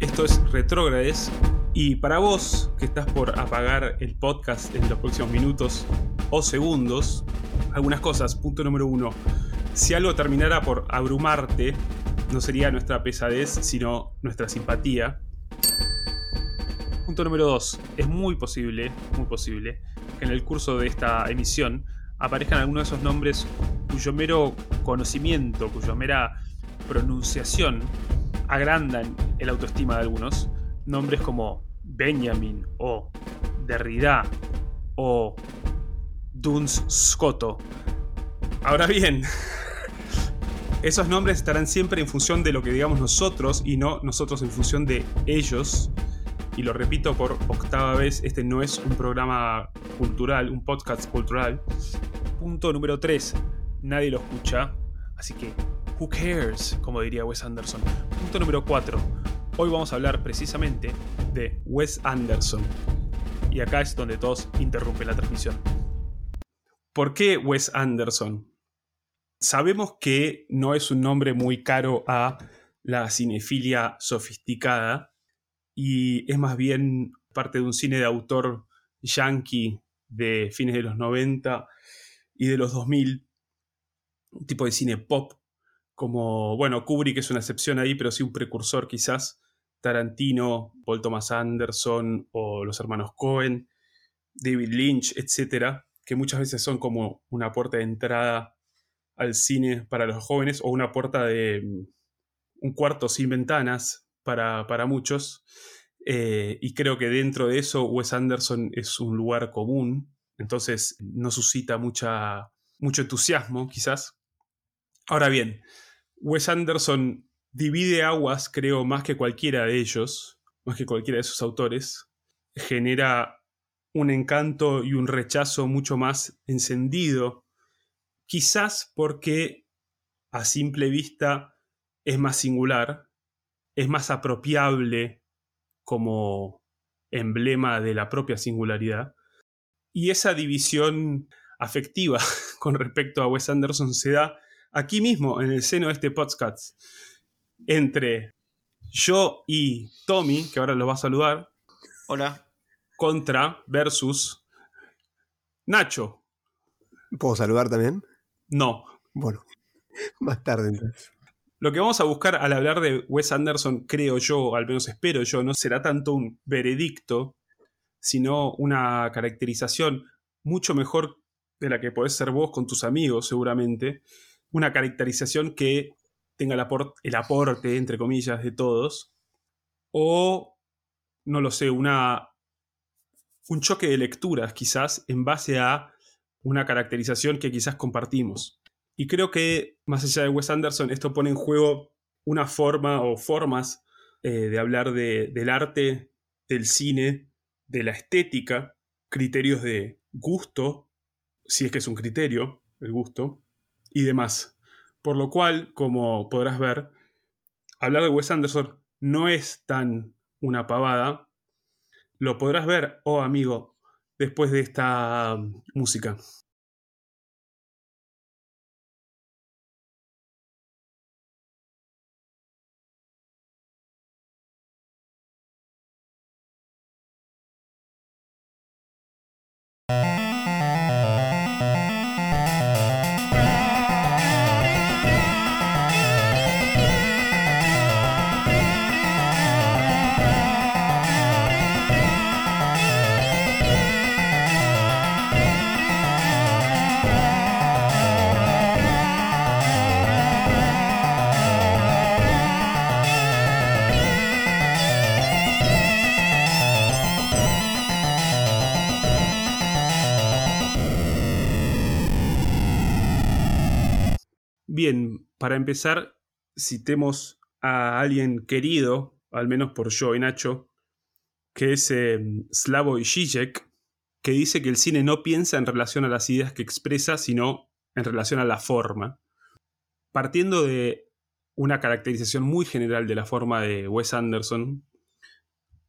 Esto es Retrógrades. Y para vos que estás por apagar el podcast en los próximos minutos o segundos, algunas cosas. Punto número uno. Si algo terminara por abrumarte, no sería nuestra pesadez, sino nuestra simpatía. Punto número dos. Es muy posible, muy posible, que en el curso de esta emisión aparezcan algunos de esos nombres cuyo mero conocimiento, cuya mera pronunciación agrandan el autoestima de algunos. Nombres como Benjamin o Derrida o Duns Scotto. Ahora bien, esos nombres estarán siempre en función de lo que digamos nosotros y no nosotros en función de ellos. Y lo repito por octava vez, este no es un programa cultural, un podcast cultural. Punto número 3, nadie lo escucha, así que who cares, como diría Wes Anderson. Punto número 4, hoy vamos a hablar precisamente de Wes Anderson. Y acá es donde todos interrumpen la transmisión. ¿Por qué Wes Anderson? Sabemos que no es un nombre muy caro a la cinefilia sofisticada y es más bien parte de un cine de autor yankee de fines de los 90 y de los 2000, un tipo de cine pop, como, bueno, Kubrick es una excepción ahí, pero sí un precursor quizás, Tarantino, Paul Thomas Anderson o los hermanos Cohen, David Lynch, etcétera, que muchas veces son como una puerta de entrada al cine para los jóvenes o una puerta de mm, un cuarto sin ventanas para, muchos. Eh, y creo que dentro de eso Wes Anderson es un lugar común, entonces no suscita mucha, mucho entusiasmo quizás. Ahora bien, Wes Anderson divide aguas, creo, más que cualquiera de ellos, más que cualquiera de sus autores, genera un encanto y un rechazo mucho más encendido, quizás porque a simple vista es más singular, es más apropiable como emblema de la propia singularidad, y esa división afectiva con respecto a Wes Anderson se da aquí mismo, en el seno de este podcast, entre yo y Tommy, que ahora lo va a saludar. Hola contra versus Nacho. ¿Puedo saludar también? No. Bueno, más tarde entonces. Lo que vamos a buscar al hablar de Wes Anderson, creo yo, al menos espero yo, no será tanto un veredicto, sino una caracterización mucho mejor de la que podés ser vos con tus amigos, seguramente. Una caracterización que tenga el, aporte, entre comillas, de todos. O, no lo sé, una un choque de lecturas quizás en base a una caracterización que quizás compartimos. Y creo que, más allá de Wes Anderson, esto pone en juego una forma o formas eh, de hablar del arte, del cine, de la estética, criterios de gusto, si es que es un criterio, el gusto, y demás. Por lo cual, como podrás ver, hablar de Wes Anderson no es tan una pavada, lo podrás ver, oh amigo, después de esta mm, música. Bien, para empezar, citemos a alguien querido, al menos por yo y Nacho, que es eh, Slavoj Žižek, que dice que el cine no piensa en relación a las ideas que expresa, sino en relación a la forma. Partiendo de una caracterización muy general de la forma de Wes Anderson,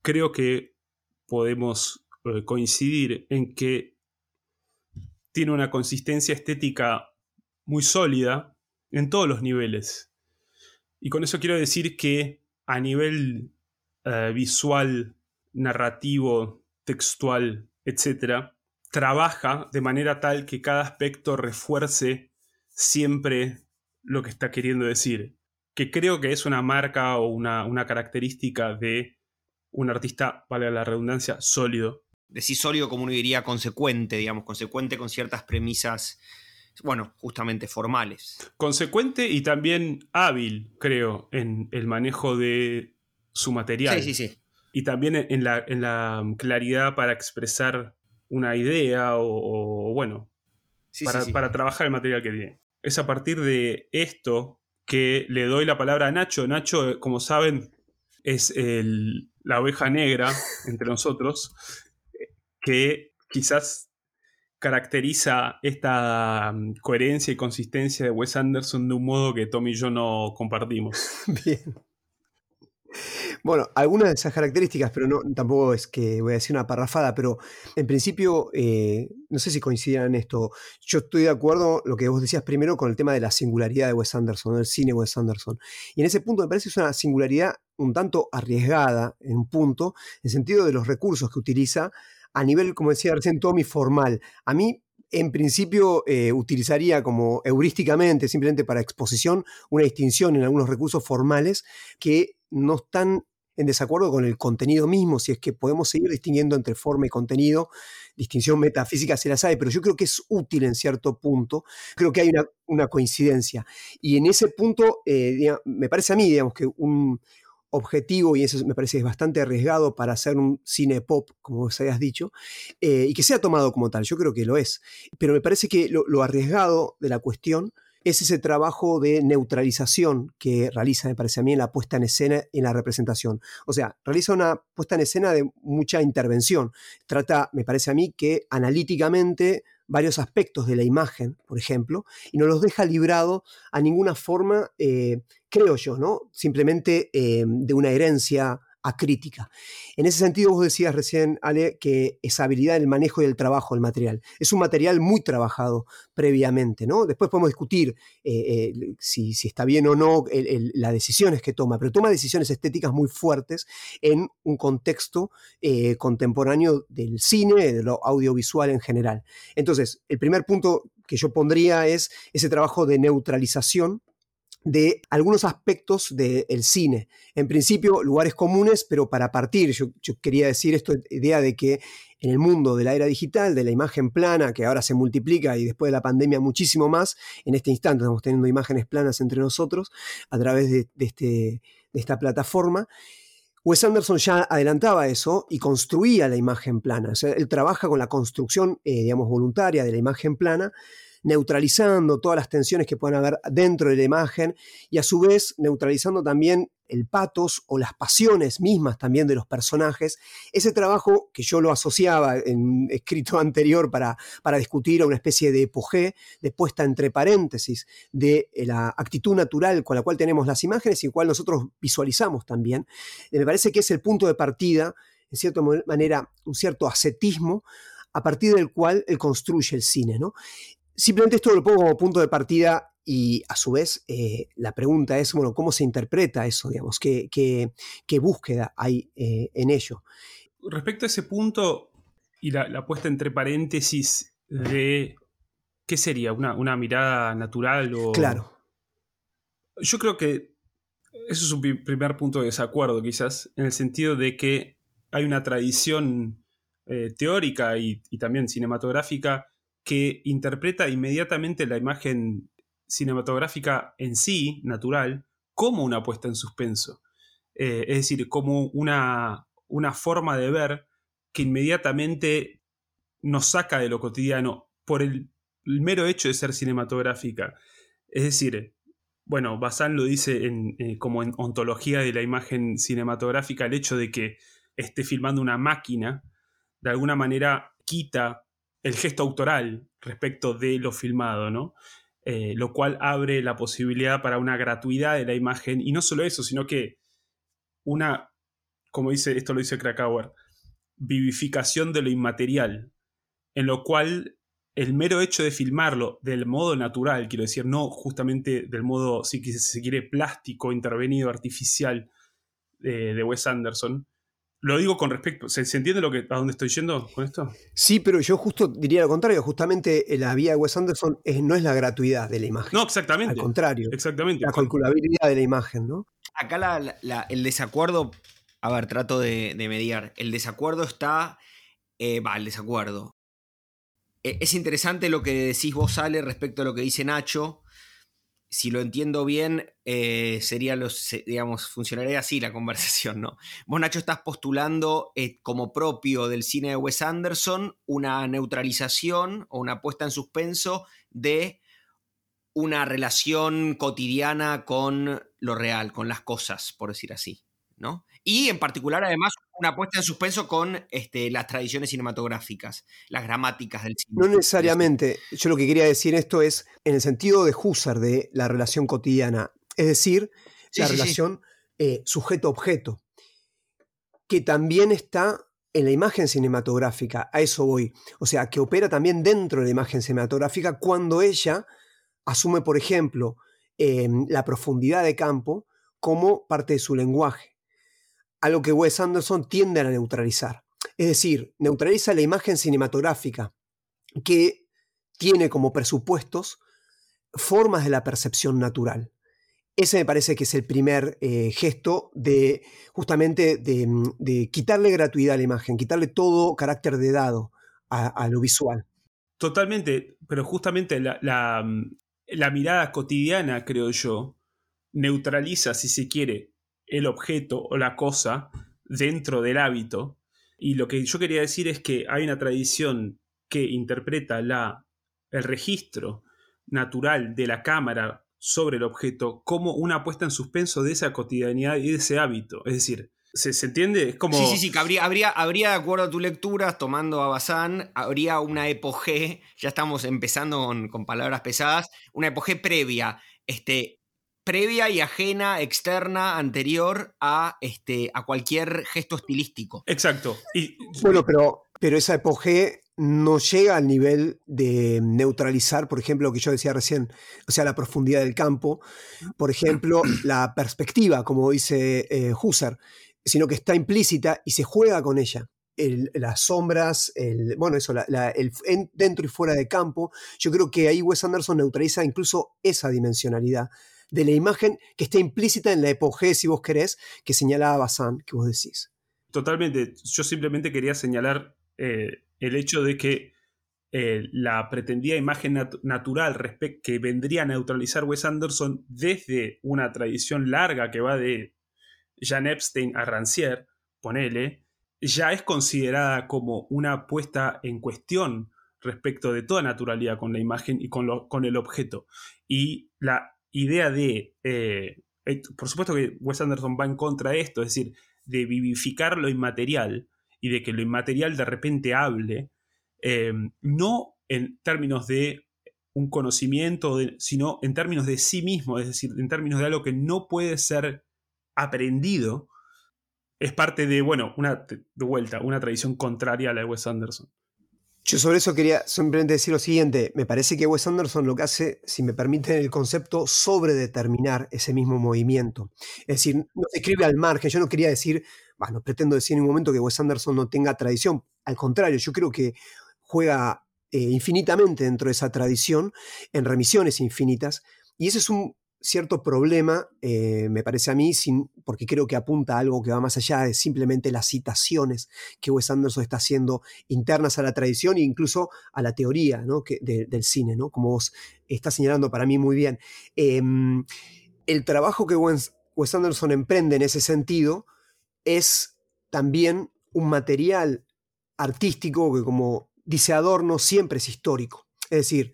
creo que podemos eh, coincidir en que tiene una consistencia estética muy sólida, en todos los niveles. Y con eso quiero decir que a nivel eh, visual, narrativo, textual, etc., trabaja de manera tal que cada aspecto refuerce siempre lo que está queriendo decir. Que creo que es una marca o una, una característica de un artista, vale la redundancia, sólido. Decís sólido como uno diría consecuente, digamos, consecuente con ciertas premisas, bueno, justamente formales. Consecuente y también hábil, creo, en el manejo de su material. Sí, sí, sí. Y también en la, en la claridad para expresar una idea o, bueno, para, para trabajar el material que tiene. Es a partir de esto que le doy la palabra a Nacho. Nacho, como saben, es el, la oveja negra entre nosotros, que quizás caracteriza esta mm, coherencia y consistencia de Wes Anderson de un modo que Tommy y yo no compartimos. Bien. Bueno, algunas de esas características, pero no, tampoco es que voy a decir una parrafada, pero en principio, eh, no sé si coincidan en esto. Yo estoy de acuerdo, lo que vos decías primero, con el tema de la singularidad de Wes Anderson, del cine Wes Anderson. Y en ese punto me parece que es una singularidad un tanto arriesgada, en un punto, en sentido de los recursos que utiliza a nivel, como decía recién Tommy, formal. A mí en principio eh, utilizaría como heurísticamente, simplemente para exposición, una distinción en algunos recursos formales que no están en desacuerdo con el contenido mismo, si es que podemos seguir distinguiendo entre forma y contenido, distinción metafísica se las hay, pero yo creo que es útil en cierto punto, creo que hay una, coincidencia. Y en ese punto, eh, me parece a mí, digamos, que un, objetivo, y eso me parece es bastante arriesgado para hacer un cine pop, como vos habías dicho, eh, y que sea tomado como tal, yo creo que lo es. Pero me parece que lo, arriesgado de la cuestión es ese trabajo de neutralización que realiza, me parece a mí, en la puesta en escena, en la representación. O sea, realiza una puesta en escena de mucha intervención. Trata, me parece a mí, que analíticamente varios aspectos de la imagen, por ejemplo, y no los deja librado a ninguna forma, eh, creo yo, ¿no? Simplemente eh, de una herencia crítica. En ese sentido, vos decías recién, Ale, que esa habilidad del manejo y el trabajo del material. Es un material muy trabajado previamente, ¿no? Después podemos discutir eh, si, está bien o no las decisiones que toma, pero toma decisiones estéticas muy fuertes en un contexto eh, contemporáneo del cine, de lo audiovisual en general. Entonces, el primer punto que yo pondría es ese trabajo de neutralización de algunos aspectos del cine. En principio, lugares comunes, pero para partir, yo, quería decir esto, idea de que en el mundo de la era digital, de la imagen plana, que ahora se multiplica y después de la pandemia muchísimo más, en este instante estamos teniendo imágenes planas entre nosotros a través de, este, de esta plataforma. Wes Anderson ya adelantaba eso y construía la imagen plana. Él trabaja con la construcción, eh, digamos, voluntaria de la imagen plana, neutralizando todas las tensiones que puedan haber dentro de la imagen y a su vez neutralizando también el patos o las pasiones mismas también de los personajes. Ese trabajo que yo lo asociaba en escrito anterior para, para discutir a una especie de epogé, de puesta entre paréntesis de eh, la actitud natural con la cual tenemos las imágenes y cual nosotros visualizamos también. Eh, me parece que es el punto de partida, en cierta manera, un cierto ascetismo a partir del cual él construye el cine. ¿no? Simplemente esto lo pongo como punto de partida y a su vez eh, la pregunta es, bueno, ¿cómo se interpreta eso? Digamos? ¿Qué, qué, búsqueda hay eh, en ello? Respecto a ese punto y la, puesta entre paréntesis de, ¿qué sería? ¿Una, una mirada natural? O... Claro. Yo creo que eso es un primer punto de desacuerdo quizás, en el sentido de que hay una tradición eh, teórica y también cinematográfica que interpreta inmediatamente la imagen cinematográfica en sí, natural, como una puesta en suspenso. Eh, es decir, como una, una forma de ver que inmediatamente nos saca de lo cotidiano por el, mero hecho de ser cinematográfica. Es decir, bueno, Bazán lo dice en, eh, como en ontología de la imagen cinematográfica, el hecho de que esté filmando una máquina, de alguna manera quita el gesto autoral respecto de lo filmado, ¿no? Eh, lo cual abre la posibilidad para una gratuidad de la imagen, y no solo eso, sino que una, como dice, esto lo dice Krakauer, vivificación de lo inmaterial, en lo cual el mero hecho de filmarlo del modo natural, quiero decir, no justamente del modo, si se quiere, plástico, intervenido, artificial, de, de Wes Anderson. Lo digo con respecto. ¿Se, se entiende lo que, a dónde estoy yendo con esto? Sí, pero yo justo diría lo contrario. Justamente la vía de Wes Anderson es- no es la gratuidad de la imagen. No, exactamente. Al contrario, Exactamente. la calculabilidad de la imagen, ¿no? Acá la- la- la- el desacuerdo, a ver, trato de, de mediar. El desacuerdo está, eh, va, el desacuerdo. E- Es interesante lo que decís vos, Ale, respecto a lo que dice Nacho. Si lo entiendo bien, eh, sería los, digamos, funcionaría así la conversación, ¿no? Vos, Nacho, estás postulando eh, como propio del cine de Wes Anderson una neutralización o una puesta en suspenso de una relación cotidiana con lo real, con las cosas, por decir así, ¿no? Y en particular, además, una puesta en suspenso con este, las tradiciones cinematográficas, las gramáticas del cine. No necesariamente. Yo lo que quería decir esto es en el sentido de Husserl de la relación cotidiana, es decir, Sí, la sí, sí. relación eh, sujeto-objeto, que también está en la imagen cinematográfica, a eso voy. O sea, que opera también dentro de la imagen cinematográfica cuando ella asume, por ejemplo, eh, la profundidad de campo como parte de su lenguaje, algo que Wes Anderson tiende a neutralizar. Es decir, neutraliza la imagen cinematográfica que tiene como presupuestos formas de la percepción natural. Ese me parece que es el primer eh, gesto de justamente de, mm, de quitarle gratuidad a la imagen, quitarle todo carácter de dado a, lo visual. Totalmente, pero justamente mm, la mirada cotidiana, creo yo, neutraliza, si se quiere, el objeto o la cosa dentro del hábito. Y lo que yo quería decir es que hay una tradición que interpreta la, el registro natural de la cámara sobre el objeto como una puesta en suspenso de esa cotidianidad y de ese hábito. Es decir, ¿se, se entiende? Como... Sí, sí, sí, habría, habría, habría, de acuerdo a tu lectura, tomando a Bazán, habría una epogé, ya estamos empezando con, con palabras pesadas, una epogé previa, este, previa y ajena, externa, anterior a, este, a cualquier gesto estilístico. Exacto. Y, Bueno, pero, pero esa epogé no llega al nivel de neutralizar, por ejemplo, lo que yo decía recién, o sea, la profundidad del campo, por ejemplo, la perspectiva, como dice eh, Husserl, sino que está implícita y se juega con ella. El- las sombras, el, bueno, eso, la- la- el, en- dentro y fuera de campo, yo creo que ahí Wes Anderson neutraliza incluso esa dimensionalidad de la imagen que está implícita en la epogé, si vos querés, que señalaba Bazán, que vos decís. Totalmente. Yo simplemente quería señalar eh, el hecho de que eh, la pretendida imagen nat- natural que vendría a neutralizar Wes Anderson desde una tradición larga que va de Jan Epstein a Rancière, ponele, ya es considerada como una puesta en cuestión respecto de toda naturalidad con la imagen y con, lo- con el objeto. Y la idea de, eh, eh, por supuesto que Wes Anderson va en contra de esto, es decir, de vivificar lo inmaterial y de que lo inmaterial de repente hable, eh, no en términos de un conocimiento, sino en términos de sí mismo, es decir, en términos de algo que no puede ser aprendido, es parte de, bueno, una, de vuelta, una tradición contraria a la de Wes Anderson. Yo sobre eso quería simplemente decir lo siguiente. Me parece que Wes Anderson lo que hace, si me permiten el concepto, sobredeterminar ese mismo movimiento. Es decir, no se escribe al margen. Yo no quería decir, bueno, no pretendo decir en ningún momento que Wes Anderson no tenga tradición. Al contrario, yo creo que juega eh, infinitamente dentro de esa tradición, en remisiones infinitas. Y ese es un cierto problema, eh, me parece a mí, sin, porque creo que apunta a algo que va más allá de simplemente las citaciones que Wes Anderson está haciendo internas a la tradición e incluso a la teoría ¿no? que, de, del cine, ¿no? como vos estás señalando para mí muy bien. Eh, el trabajo que Wes Anderson emprende en ese sentido es también un material artístico que, como dice Adorno, siempre es histórico. Es decir,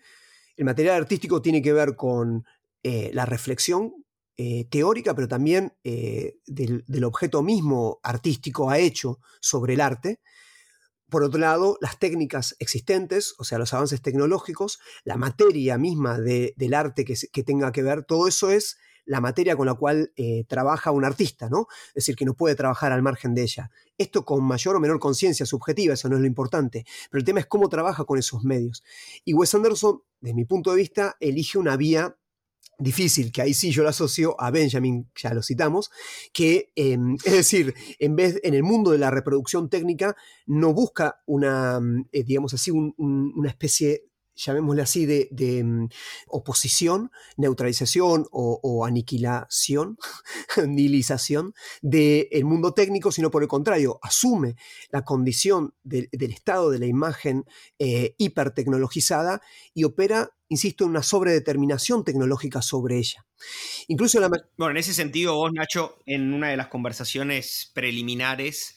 el material artístico tiene que ver con eh, la reflexión eh, teórica, pero también eh, del, objeto mismo artístico ha hecho sobre el arte. Por otro lado, las técnicas existentes, o sea, los avances tecnológicos, la materia misma de, del arte que, tenga que ver, todo eso es la materia con la cual trabaja un artista, ¿no? Es decir, que no puede trabajar al margen de ella. Esto con mayor o menor conciencia subjetiva, eso no es lo importante, pero el tema es cómo trabaja con esos medios. Y Wes Anderson, desde mi punto de vista, elige una vía difícil, que ahí sí yo lo asocio a Benjamin, ya lo citamos, que em, es decir, en vez en el mundo de la reproducción técnica no busca una, eh, digamos así, una especie llamémosle así, de, mm, oposición, neutralización o, aniquilación, nihilización del mundo técnico, sino por el contrario, asume la condición del estado de la imagen eh, hipertecnologizada y opera, insisto, en una sobredeterminación tecnológica sobre ella. Incluso la... Bueno, en ese sentido, vos, Nacho, en una de las conversaciones preliminares,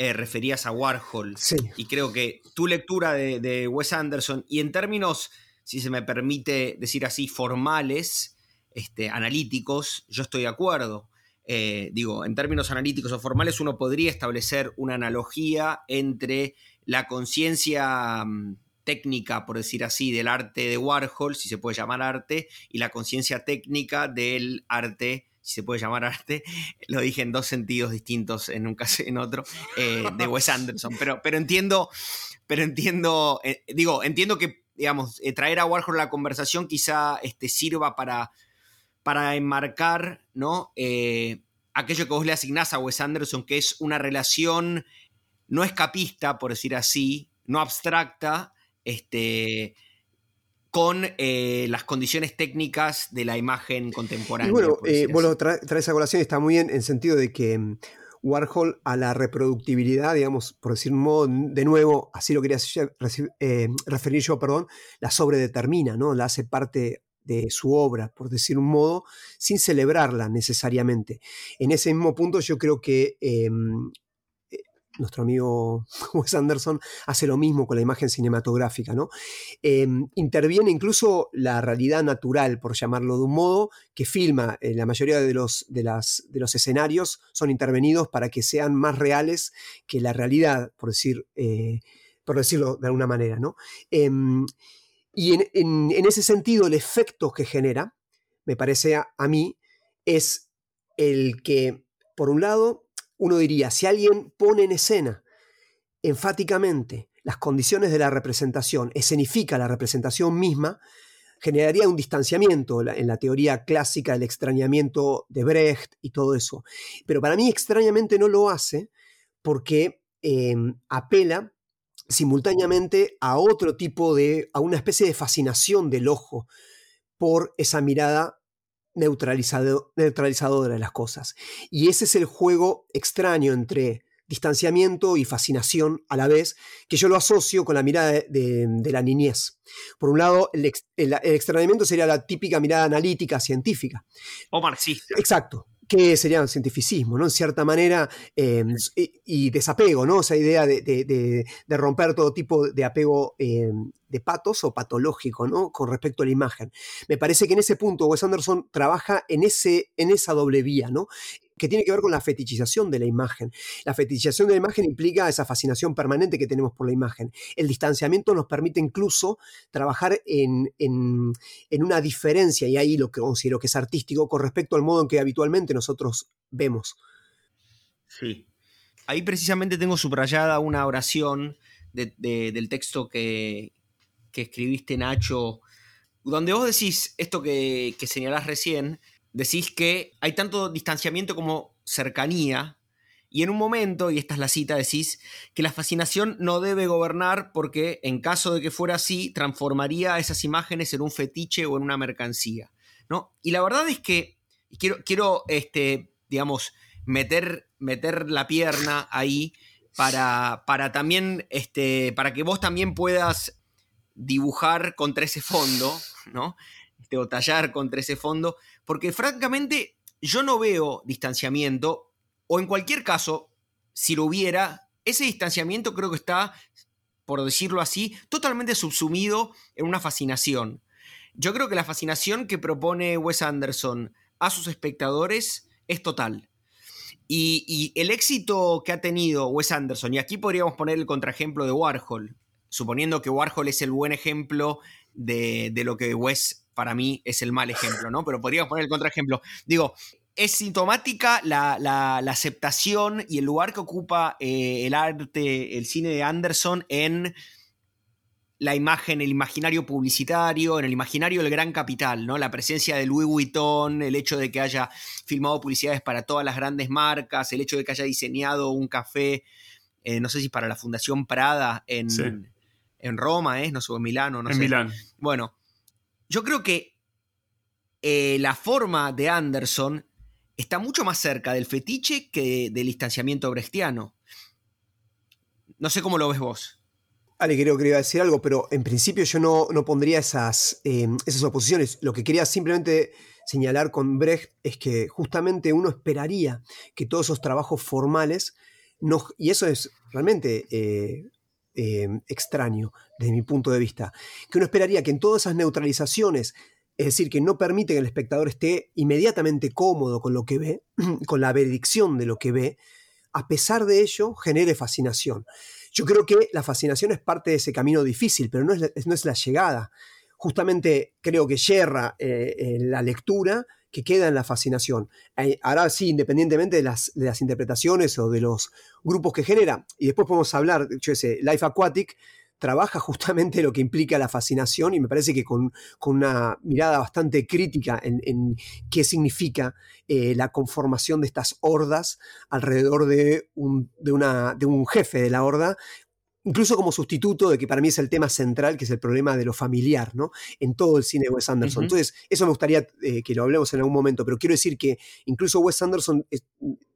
eh, referías a Warhol. Y creo que tu lectura de, Wes Anderson, y en términos, si se me permite decir así, formales, este, analíticos, yo estoy de acuerdo. Eh, digo, en términos analíticos o formales, uno podría establecer una analogía entre la conciencia mm, técnica, por decir así, del arte de Warhol, si se puede llamar arte, y la conciencia técnica del arte si se puede llamar arte, lo dije en dos sentidos distintos en un caso y en otro, eh, de Wes Anderson. Pero, pero entiendo, pero entiendo, eh, digo, entiendo que, digamos, eh, traer a Warhol la conversación quizá este, sirva para, para enmarcar, ¿no? aquello que vos le asignás a Wes Anderson, que es una relación no escapista, por decir así, no abstracta, este, con eh, las condiciones técnicas de la imagen contemporánea. Y bueno, eh, vos lo traes a colación, está muy bien en sentido de que mm, Warhol a la reproductibilidad, digamos, por decir un modo, de nuevo, así lo quería eh, referir yo, perdón, la sobredetermina, ¿no? La hace parte de su obra, por decir un modo, sin celebrarla necesariamente. En ese mismo punto yo creo que em, nuestro amigo Wes Anderson hace lo mismo con la imagen cinematográfica, ¿no? Em, interviene incluso la realidad natural, por llamarlo de un modo, que filma. en la mayoría de los, de, las, de los escenarios son intervenidos para que sean más reales que la realidad, por, decir, eh, por decirlo de alguna manera, ¿no? Em, y en, ese sentido, el efecto que genera, me parece a mí, es el que, por un lado, uno diría, si alguien pone en escena enfáticamente las condiciones de la representación, escenifica la representación misma, generaría un distanciamiento en la teoría clásica del extrañamiento de Brecht y todo eso. Pero para mí extrañamente no lo hace porque em, apela simultáneamente a otro tipo de, a una especie de fascinación del ojo por esa mirada neutralizadora de las cosas. Y ese es el juego extraño entre distanciamiento y fascinación a la vez, que yo lo asocio con la mirada de, la niñez. Por un lado, el, el, extrañamiento sería la típica mirada analítica científica. O marxista. Exacto que sería un cientificismo, ¿no? En cierta manera, em, y, desapego, ¿no? Esa idea de, romper todo tipo de apego em, de patos o patológico, ¿no? Con respecto a la imagen. Me parece que en ese punto Wes Anderson trabaja en, ese, en esa doble vía, ¿no? Que tiene que ver con la fetichización de la imagen. La fetichización de la imagen implica esa fascinación permanente que tenemos por la imagen. El distanciamiento nos permite incluso trabajar en, una diferencia, y ahí lo que considero que es artístico, con respecto al modo en que habitualmente nosotros vemos. Sí. Ahí precisamente tengo subrayada una oración del texto que, escribiste, Nacho, donde vos decís esto que, que señalás recién, decís que hay tanto distanciamiento como cercanía, y en un momento, y esta es la cita, decís que la fascinación no debe gobernar porque en caso de que fuera así, transformaría esas imágenes en un fetiche o en una mercancía. ¿no? Y la verdad es que quiero, quiero este, digamos, meter, meter la pierna ahí para, para también, este, para que vos también puedas dibujar contra ese fondo, ¿no? Este, o tallar contra ese fondo, porque francamente yo no veo distanciamiento, o en cualquier caso, si lo hubiera, ese distanciamiento creo que está, por decirlo así, totalmente subsumido en una fascinación. Yo creo que la fascinación que propone Wes Anderson a sus espectadores es total. Y, el éxito que ha tenido Wes Anderson, y aquí podríamos poner el contraejemplo de Warhol, suponiendo que Warhol es el buen ejemplo de, de lo que Wes para mí es el mal ejemplo, ¿no? Pero podríamos poner el contraejemplo. Digo, es sintomática la, aceptación y el lugar que ocupa eh, el arte, el cine de Anderson en la imagen, el imaginario publicitario, en el imaginario del gran capital, ¿no? La presencia de Louis Vuitton, el hecho de que haya filmado publicidades para todas las grandes marcas, el hecho de que haya diseñado un café, eh, no sé si para la Fundación Prada en, en Roma, ¿eh? No sé, en Milano, no en Milán. Bueno, yo creo que eh, la forma de Anderson está mucho más cerca del fetiche que del distanciamiento brechtiano. No sé cómo lo ves vos. Ale, creo que iba a decir algo, pero en principio yo no, no pondría esas, em, esas oposiciones. Lo que quería simplemente señalar con Brecht es que justamente uno esperaría que todos esos trabajos formales, no, y eso es realmente eh, em, extraño desde mi punto de vista, que uno esperaría que en todas esas neutralizaciones, es decir, que no permite que el espectador esté inmediatamente cómodo con lo que ve, con la benedicción de lo que ve, a pesar de ello genere fascinación. Yo creo que la fascinación es parte de ese camino difícil, pero no es, la llegada. Justamente creo que yerra eh, la lectura que queda en la fascinación. Eh, ahora sí, independientemente de las, interpretaciones o de los grupos que genera, y después podemos hablar, yo sé, Life Aquatic trabaja justamente lo que implica la fascinación y me parece que con, una mirada bastante crítica en, qué significa eh, la conformación de estas hordas alrededor de un jefe de la horda incluso como sustituto de que para mí es el tema central, que es el problema de lo familiar, ¿no? En todo el cine de Wes Anderson. Entonces, eso me gustaría eh, que lo hablemos en algún momento, pero quiero decir que incluso Wes Anderson,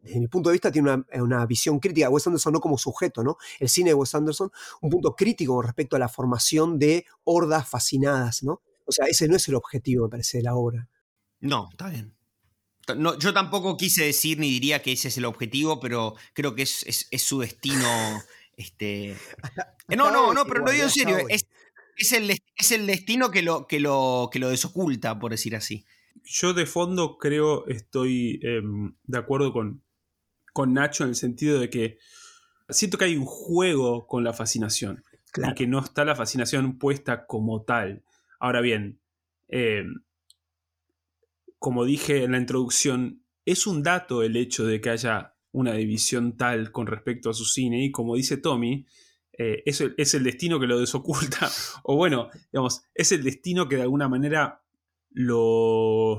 desde mi punto de vista, tiene una, visión crítica. Wes Anderson no como sujeto, ¿no? El cine de Wes Anderson, un punto crítico con respecto a la formación de hordas fascinadas, ¿no? O sea, ese no es el objetivo, me parece, de la obra. No, está bien. No, yo tampoco quise decir ni diría que ese es el objetivo, pero creo que es, es su destino este, no, no, no, pero lo digo en serio. Es, el, es, el, destino que lo, que, lo, que lo desoculta, por decir así. Yo de fondo creo, estoy em, de acuerdo con, con Nacho en el sentido de que siento que hay un juego con la fascinación. Y que no está la fascinación puesta como tal. Ahora bien, em, como dije en la introducción, es un dato el hecho de que haya una división tal con respecto a su cine y como dice Tommy, eh, es, el, destino que lo desoculta, o bueno, digamos, es el destino que de alguna manera lo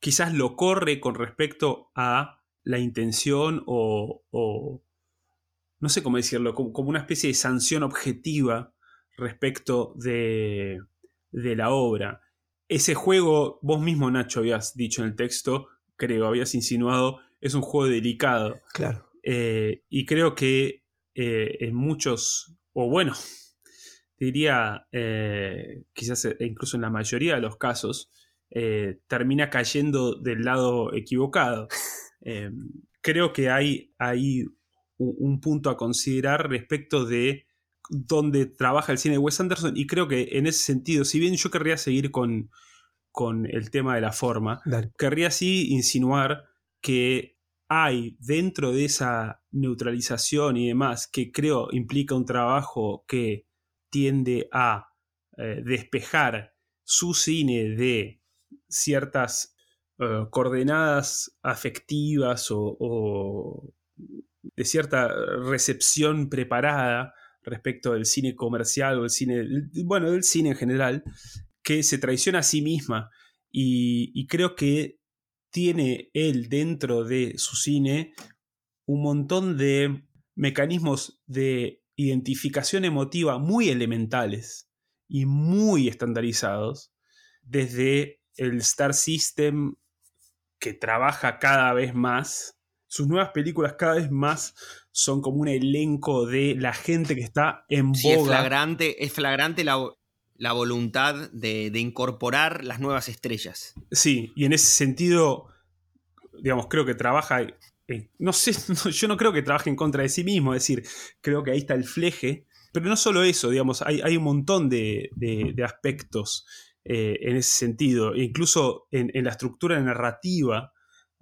quizás lo corre con respecto a la intención o, no sé cómo decirlo, como, una especie de sanción objetiva respecto de, de la obra. Ese juego, vos mismo Nacho habías dicho en el texto, creo, habías insinuado, es un juego delicado. Claro. Eh, y creo que eh, en muchos, o bueno, diría eh, quizás incluso en la mayoría de los casos, termina cayendo del lado equivocado. creo que hay, hay un punto a considerar respecto de dónde trabaja el cine de Wes Anderson y creo que en ese sentido, si bien yo querría seguir con, con el tema de la forma, querría sí insinuar que hay dentro de esa neutralización y demás, que creo implica un trabajo que tiende a eh, despejar su cine de ciertas eh, coordenadas afectivas o, de cierta recepción preparada respecto del cine comercial o el cine, bueno, del cine en general, que se traiciona a sí misma. y creo que tiene él dentro de su cine un montón de mecanismos de identificación emotiva muy elementales y muy estandarizados, desde el Star System que trabaja cada vez más. Sus nuevas películas cada vez más son como un elenco de la gente que está en boga. es flagrante, es flagrante la, la voluntad de, incorporar las nuevas estrellas. Sí, y en ese sentido, digamos, creo que trabaja, no sé, yo no creo que trabaje en contra de sí mismo, es decir, creo que ahí está el fleje, pero no solo eso, digamos, hay, hay un montón de, aspectos eh, en ese sentido, incluso en, la estructura narrativa,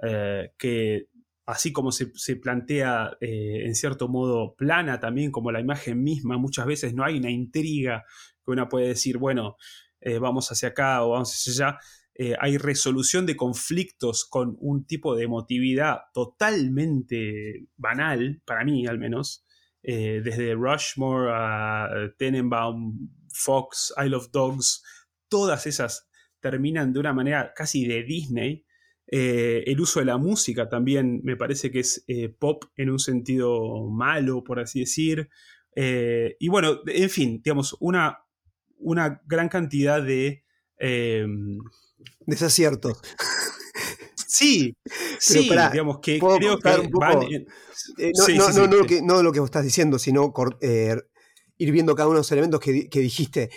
eh, que así como se, plantea eh, en cierto modo plana también como la imagen misma, muchas veces no hay una intriga que uno puede decir, bueno, eh, vamos hacia acá o vamos hacia allá. Eh, hay resolución de conflictos con un tipo de emotividad totalmente banal, para mí al menos, desde Rushmore a Tenenbaum, Fox, Isle of Dogs, todas esas terminan de una manera casi de Disney. Eh, el uso de la música también me parece que es eh, pop en un sentido malo, por así decir. Eh, y bueno, en fin, digamos, una, una gran cantidad de... Desaciertos. Sí, sí, digamos que creo que no, no, lo que, no lo que vos estás diciendo, sino ir viendo cada uno de los elementos que, que dijiste.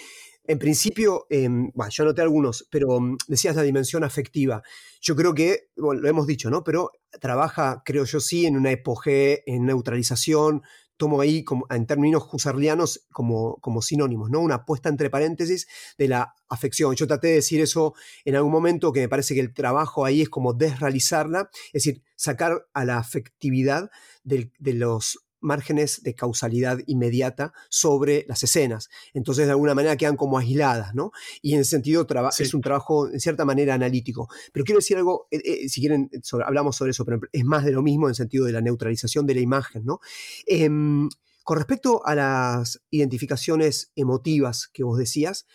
En principio, em, bueno, yo anoté algunos, pero mm, decías la dimensión afectiva. Yo creo que, bueno, lo hemos dicho, ¿no? Pero trabaja, creo yo sí, en una epogé, en neutralización, tomo ahí como, en términos husserlianos como, como sinónimos, ¿no? Una puesta entre paréntesis de la afección. Yo traté de decir eso en algún momento, que me parece que el trabajo ahí es como desrealizarla, es decir, sacar a la afectividad de los márgenes de causalidad inmediata sobre las escenas. Entonces, de alguna manera quedan como aisladas, ¿no? Y en ese sentido es un trabajo, en cierta manera, analítico. Pero quiero decir algo, eh, eh, si quieren, hablamos sobre eso, pero es más de lo mismo en el sentido de la neutralización de la imagen, ¿no? Em, con respecto a las identificaciones emotivas que vos decías,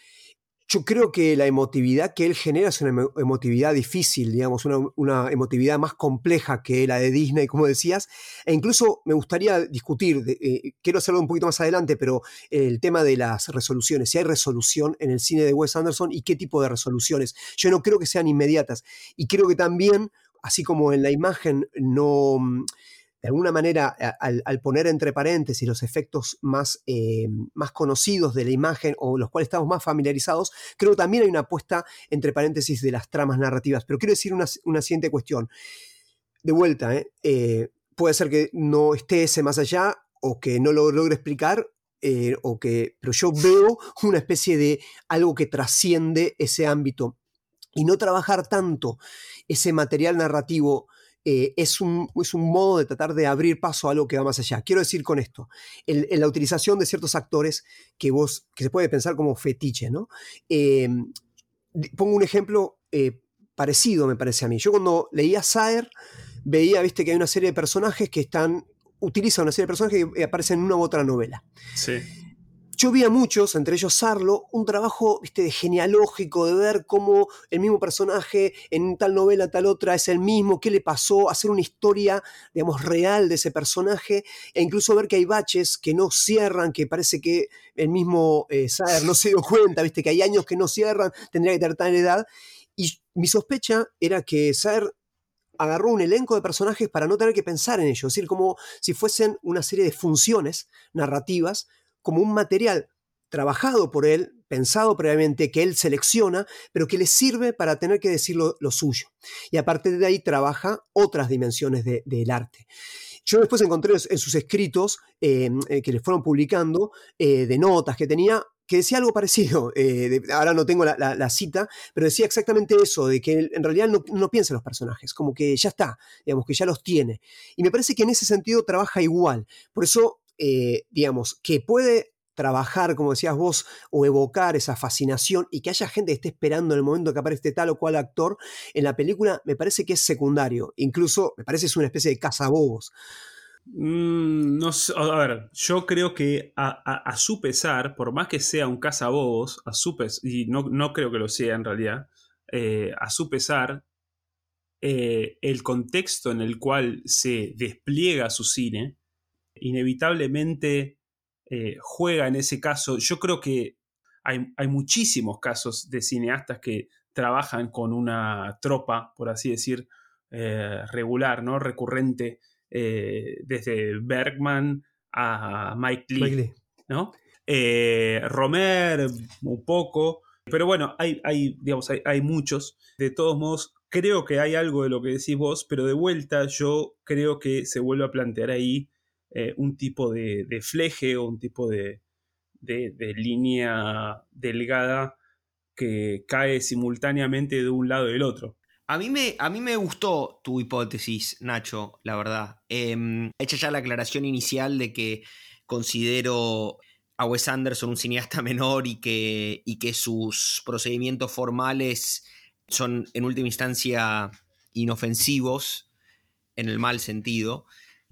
yo creo que la emotividad que él genera es una emotividad difícil, digamos, una, emotividad más compleja que la de Disney, como decías, e incluso me gustaría discutir, eh, quiero hacerlo un poquito más adelante, pero el tema de las resoluciones, si hay resolución en el cine de Wes Anderson y qué tipo de resoluciones. Yo no creo que sean inmediatas y creo que también, así como en la imagen no de alguna manera, al, poner entre paréntesis los efectos más, eh, más conocidos de la imagen o los cuales estamos más familiarizados, creo que también hay una apuesta entre paréntesis de las tramas narrativas. Pero quiero decir una, siguiente cuestión. De vuelta, ¿eh? Eh, puede ser que no esté ese más allá o que no lo logre explicar, o que, pero yo veo una especie de algo que trasciende ese ámbito y no trabajar tanto ese material narrativo eh, es, un, es, un, modo de tratar de abrir paso a algo que va más allá. Quiero decir con esto, en, la utilización de ciertos actores que vos, que se puede pensar como fetiche, ¿no? Em, pongo un ejemplo eh, parecido, me parece a mí. Yo cuando leía Saer, veía, viste, que hay una serie de personajes que están, utilizan una serie de personajes que aparecen en una u otra novela. Sí. Yo vi a muchos, entre ellos Sarlo, un trabajo ¿viste, de genealógico, de ver cómo el mismo personaje en tal novela, tal otra, es el mismo, qué le pasó, hacer una historia, digamos, real de ese personaje, e incluso ver que hay baches que no cierran, que parece que el mismo eh, no se dio cuenta, ¿viste? que hay años que no cierran, tendría que tener tal edad. Y mi sospecha era que Saer agarró un elenco de personajes para no tener que pensar en ellos, es decir, como si fuesen una serie de funciones narrativas como un material trabajado por él, pensado previamente, que él selecciona, pero que le sirve para tener que decir lo, suyo. Y a partir de ahí trabaja otras dimensiones del arte. Yo después encontré en sus escritos em, eh, que le fueron publicando, eh, de notas que tenía, que decía algo parecido, eh, ahora no tengo la, cita, pero decía exactamente eso, de que en realidad no, no, piensa en los personajes, como que ya está, digamos que ya los tiene. Y me parece que en ese sentido trabaja igual. Por eso eh, digamos, que puede trabajar, como decías vos, o evocar esa fascinación y que haya gente que esté esperando en el momento que aparece tal o cual actor en la película, me parece que es secundario. Incluso me parece que es una especie de cazabobos. Mm, no sé, a ver, yo creo que a, su pesar, por más que sea un cazabobos, a su y no, creo que lo sea en realidad, eh, a su pesar, eh, el contexto en el cual se despliega su cine inevitablemente eh, juega en ese caso. Yo creo que hay, muchísimos casos de cineastas que trabajan con una tropa, por así decir, eh, regular, ¿no? Recurrente, eh, desde Bergman a Mike Lee, ¿no? Romer, un poco, pero bueno, hay, hay digamos, hay, hay, muchos. De todos modos, creo que hay algo de lo que decís vos, pero de vuelta yo creo que se vuelve a plantear ahí eh, un tipo de, fleje o un tipo de, línea delgada que cae simultáneamente de un lado y del otro. A mí, me, a mí me gustó tu hipótesis, Nacho, la verdad. Eh, hecha ya la aclaración inicial de que considero a Wes Anderson un cineasta menor y que, y que sus procedimientos formales son en última instancia inofensivos en el mal sentido.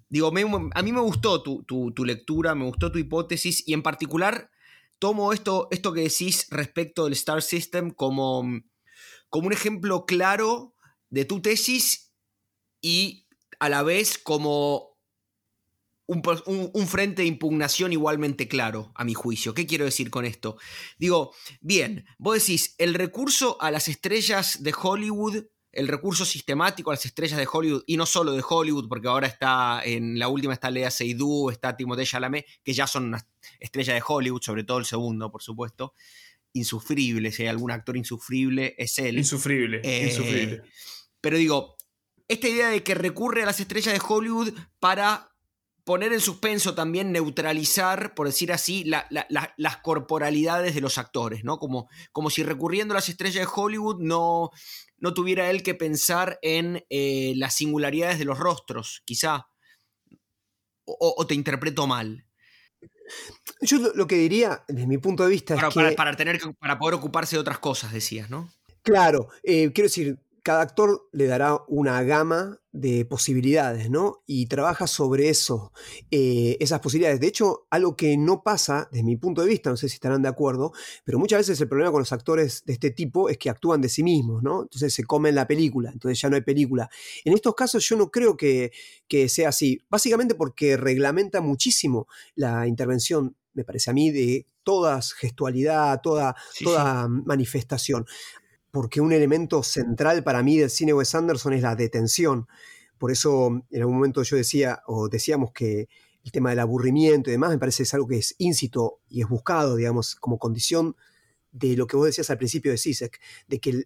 Digo, a mí me gustó tu, lectura, me gustó tu hipótesis y en particular tomo esto, esto que decís respecto del Star System como, como un ejemplo claro de tu tesis y a la vez como un, un, frente de impugnación igualmente claro, a mi juicio. ¿Qué quiero decir con esto? Digo, bien, vos decís, el recurso a las estrellas de Hollywood el recurso sistemático a las estrellas de Hollywood, y no solo de Hollywood, porque ahora está en la última está Lea Seydoux, está Timothée Chalamet, que ya son una estrella de Hollywood, sobre todo el segundo, por supuesto. Insufrible, si hay algún actor insufrible, es él. Insufrible, eh, insufrible. Pero digo, esta idea de que recurre a las estrellas de Hollywood para poner en suspenso también, neutralizar, por decir así, las corporalidades de los actores, ¿no? Como, como si recurriendo a las estrellas de Hollywood no, no tuviera él que pensar en eh, las singularidades de los rostros, quizá. O, te interpreto mal. Yo lo, que diría, desde mi punto de vista, es que... Para, tener, para poder ocuparse de otras cosas, decías, ¿no? Claro, eh, quiero decir, cada actor le dará una gama de posibilidades, ¿no? Y trabaja sobre eso, eh, esas posibilidades. De hecho, algo que no pasa, desde mi punto de vista, no sé si estarán de acuerdo, pero muchas veces el problema con los actores de este tipo es que actúan de sí mismos, ¿no? Entonces se comen la película, entonces ya no hay película. En estos casos yo no creo que, sea así, básicamente porque reglamenta muchísimo la intervención, me parece a mí, de toda gestualidad, toda, toda manifestación porque un elemento central para mí del cine Wes Anderson es la detención. Por eso en algún momento yo decía, o decíamos que el tema del aburrimiento y demás me parece es algo que es íncito y es buscado, digamos, como condición de lo que vos decías al principio de Sisek, de que,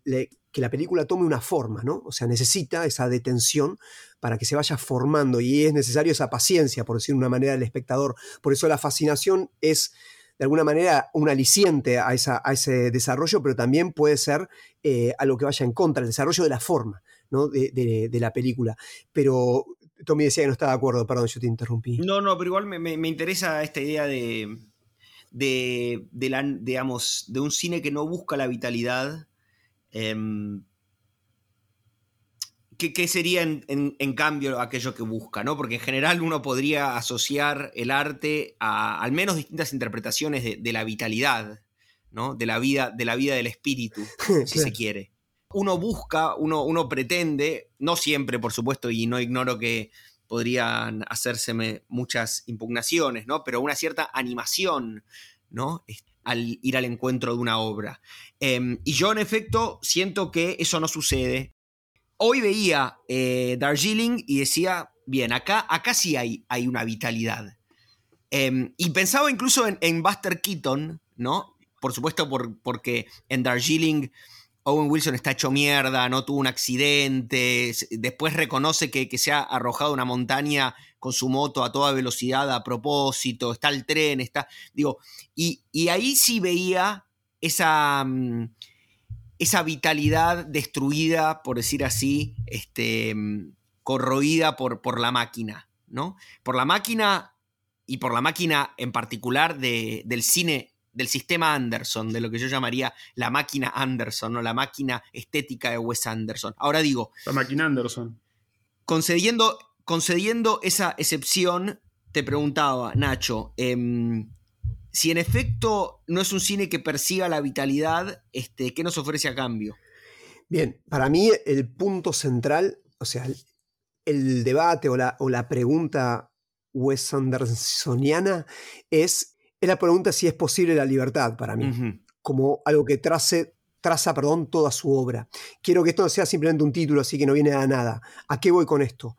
que, la película tome una forma, ¿no? O sea, necesita esa detención para que se vaya formando y es necesario esa paciencia, por decir de una manera, del espectador. Por eso la fascinación es de alguna manera un aliciente a, esa, a ese desarrollo, pero también puede ser eh, a lo que vaya en contra, el desarrollo de la forma ¿no? de, la película. Pero Tommy decía que no estaba de acuerdo, perdón, yo te interrumpí. No, no, pero igual me, interesa esta idea de, de, la, digamos, de un cine que no busca la vitalidad. Em, ¿Qué, sería en, cambio aquello que busca? ¿no? Porque en general uno podría asociar el arte a al menos distintas interpretaciones de, la vitalidad, ¿no? de, la vida, de la vida del espíritu, si se quiere. Uno busca, uno, uno pretende, no siempre por supuesto, y no ignoro que podrían hacérseme muchas impugnaciones, ¿no? pero una cierta animación ¿no? al ir al encuentro de una obra. Em, y yo en efecto siento que eso no sucede hoy veía eh, Darjeeling y decía, bien, acá, acá sí hay, hay una vitalidad. Em, y pensaba incluso en, Buster Keaton, ¿no? Por supuesto, porque en Darjeeling Owen Wilson está hecho mierda, no tuvo un accidente, después reconoce que, se ha arrojado una montaña con su moto a toda velocidad a propósito, está el tren, está, digo, y, y ahí sí veía esa... Esa vitalidad destruida, por decir así, este, corroída por, por la máquina, ¿no? Por la máquina y por la máquina en particular del cine, del sistema Anderson, de lo que yo llamaría la máquina Anderson, o la máquina estética de Wes Anderson. Ahora digo... La máquina Anderson. Concediendo, concediendo esa excepción, te preguntaba, Nacho, em, si en efecto no es un cine que persiga la vitalidad, este, ¿qué nos ofrece a cambio? Bien, para mí el punto central, o sea, el, debate o la, o la, pregunta Wes Andersoniana es, es la pregunta si es posible la libertad para mí, como algo que trace, traza perdón, toda su obra. Quiero que esto no sea simplemente un título, así que no viene a nada. ¿A qué voy con esto?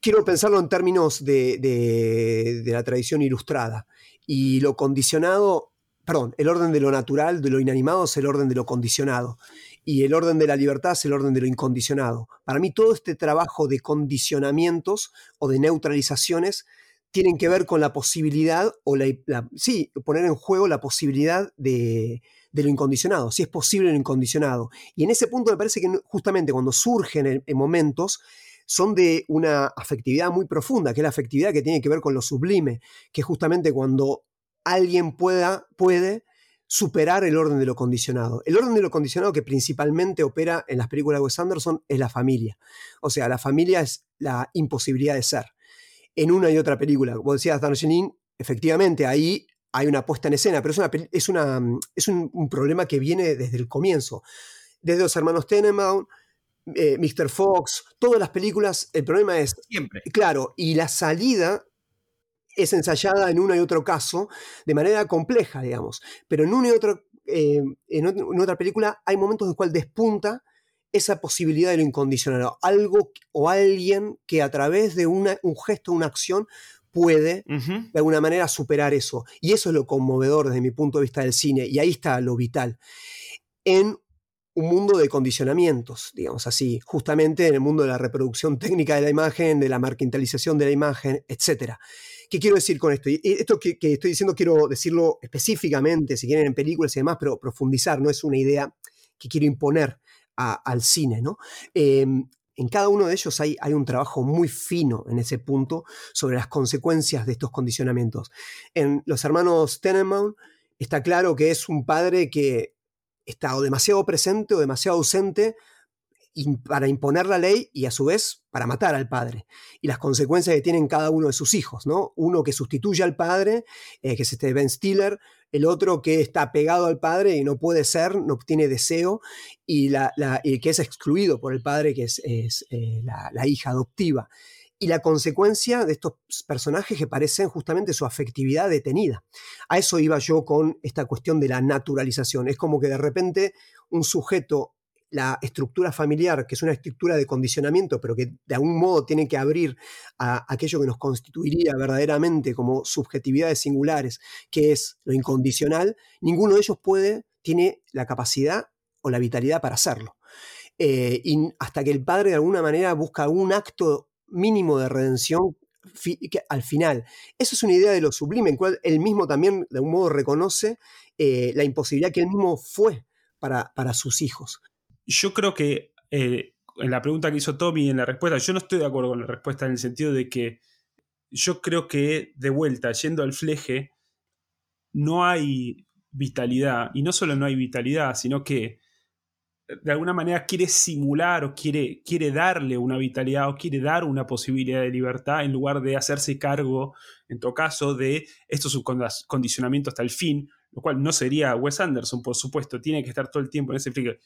Quiero pensarlo en términos de, de la tradición ilustrada. Y lo condicionado, perdón, el orden de lo natural, de lo inanimado es el orden de lo condicionado. Y el orden de la libertad es el orden de lo incondicionado. Para mí todo este trabajo de condicionamientos o de neutralizaciones tienen que ver con la posibilidad, o la, sí, poner en juego la posibilidad de, lo incondicionado, si es posible lo incondicionado. Y en ese punto me parece que justamente cuando surgen en momentos, son de una afectividad muy profunda, que es la afectividad que tiene que ver con lo sublime, que es justamente cuando alguien pueda, puede superar el orden de lo condicionado. El orden de lo condicionado que principalmente opera en las películas de Wes Anderson es la familia. O sea, la familia es la imposibilidad de ser. En una y otra película, como decías, Darjeeling, efectivamente ahí hay una puesta en escena, pero es, una, es, una, es un, problema que viene desde el comienzo. Desde los hermanos Tenenbaum, eh, Mr. Fox, todas las películas, el problema es... Siempre. Claro, y la salida es ensayada en uno y otro caso de manera compleja, digamos, pero en uno y otro, eh, en, otra película hay momentos en los cuales despunta esa posibilidad de lo incondicional, algo o alguien que a través de un gesto, una acción, puede de alguna manera superar eso. Y eso es lo conmovedor desde mi punto de vista del cine, y ahí está lo vital. En un mundo de condicionamientos, digamos así, justamente en el mundo de la reproducción técnica de la imagen, de la mercantilización de la imagen, etc. ¿Qué quiero decir con esto? Esto que, estoy diciendo quiero decirlo específicamente, si quieren en películas y demás, pero profundizar, no es una idea que quiero imponer al cine, ¿no? Em, en cada uno de ellos hay, hay, un trabajo muy fino en ese punto sobre las consecuencias de estos condicionamientos. En Los Hermanos Tenenbaum está claro que es un padre que está o demasiado presente o demasiado ausente para imponer la ley y a su vez para matar al padre. Y las consecuencias que tienen cada uno de sus hijos, ¿no? Uno que sustituye al padre, eh, que es este Ben Stiller, el otro que está pegado al padre y no puede ser, no tiene deseo, y, la, que es excluido por el padre, que es, eh, la, hija adoptiva. Y la consecuencia de estos personajes que parecen justamente su afectividad detenida. A eso iba yo con esta cuestión de la naturalización. Es como que de repente un sujeto la estructura familiar, que es una estructura de condicionamiento, pero que de algún modo tiene que abrir a aquello que nos constituiría verdaderamente como subjetividades singulares, que es lo incondicional, ninguno de ellos puede, tiene la capacidad o la vitalidad para hacerlo. Eh, y hasta que el padre de alguna manera busca un acto mínimo de redención al final. Eso es una idea de lo sublime, en cual él mismo también de algún modo reconoce eh, la imposibilidad que él mismo fue para, para sus hijos. Yo creo que eh, en la pregunta que hizo Tommy, en la respuesta, yo no estoy de acuerdo con la respuesta en el sentido de que yo creo que de vuelta, yendo al fleje, no hay vitalidad. Y no solo no hay vitalidad, sino que de alguna manera quiere simular o quiere, quiere darle una vitalidad o quiere dar una posibilidad de libertad en lugar de hacerse cargo, en todo caso, de estos subcondicionamientos hasta el fin, lo cual no sería Wes Anderson, por supuesto, tiene que estar todo el tiempo en ese fleje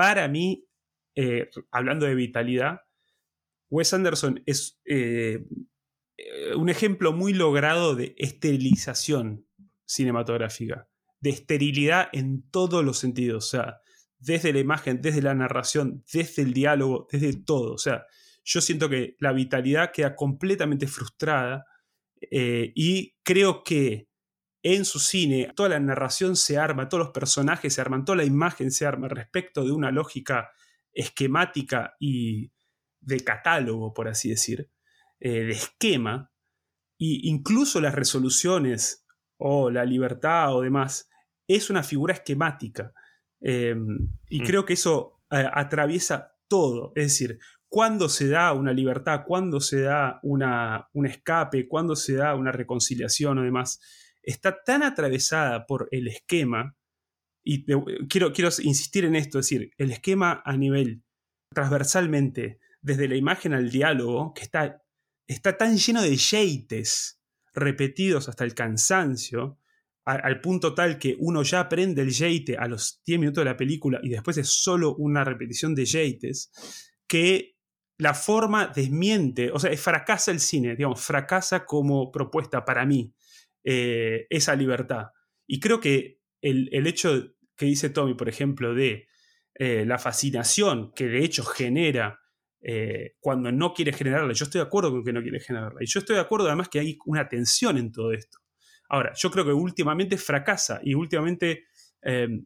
para mí, eh, hablando de vitalidad, Wes Anderson es eh, un ejemplo muy logrado de esterilización cinematográfica, de esterilidad en todos los sentidos, o sea, desde la imagen, desde la narración, desde el diálogo, desde todo. O sea, yo siento que la vitalidad queda completamente frustrada y creo que en su cine, toda la narración se arma, todos los personajes se arman, toda la imagen se arma respecto de una lógica esquemática y de catálogo, por así decir, eh, de esquema, e incluso las resoluciones o la libertad o demás, es una figura esquemática. Em, y mm. creo que eso eh, atraviesa todo. Es decir, cuando se da una libertad, cuando se da una, un escape, cuando se da una reconciliación o demás, está tan atravesada por el esquema, y quiero, quiero insistir en esto, es decir, el esquema a nivel transversalmente, desde la imagen al diálogo, que está, está tan lleno de jeites repetidos hasta el cansancio, al punto tal que uno ya aprende el jeite a los 10 minutos de la película y después es solo una repetición de jeites, que la forma desmiente, o sea, fracasa el cine, digamos, fracasa como propuesta para mí. Eh, esa libertad. Y creo que el, hecho que dice Tommy, por ejemplo, de eh, la fascinación que de hecho genera eh, cuando no quiere generarla, yo estoy de acuerdo con que no quiere generarla. Y yo estoy de acuerdo además que hay una tensión en todo esto. Ahora, yo creo que últimamente fracasa y últimamente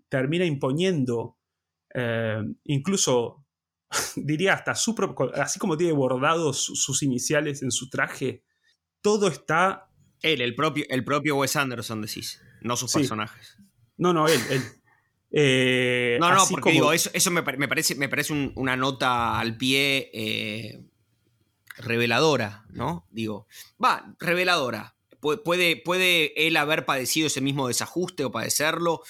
termina imponiendo incluso diría hasta su propio, así como tiene bordados sus iniciales en su traje, todo está él, el propio, el propio Wes Anderson, decís, no sus personajes. No, no, él, él. Eh, no, no, porque digo, eso, me, parece, me parece una nota al pie eh, reveladora, ¿no? Digo, va, reveladora. Puede, puede él haber padecido ese mismo desajuste o padecerlo,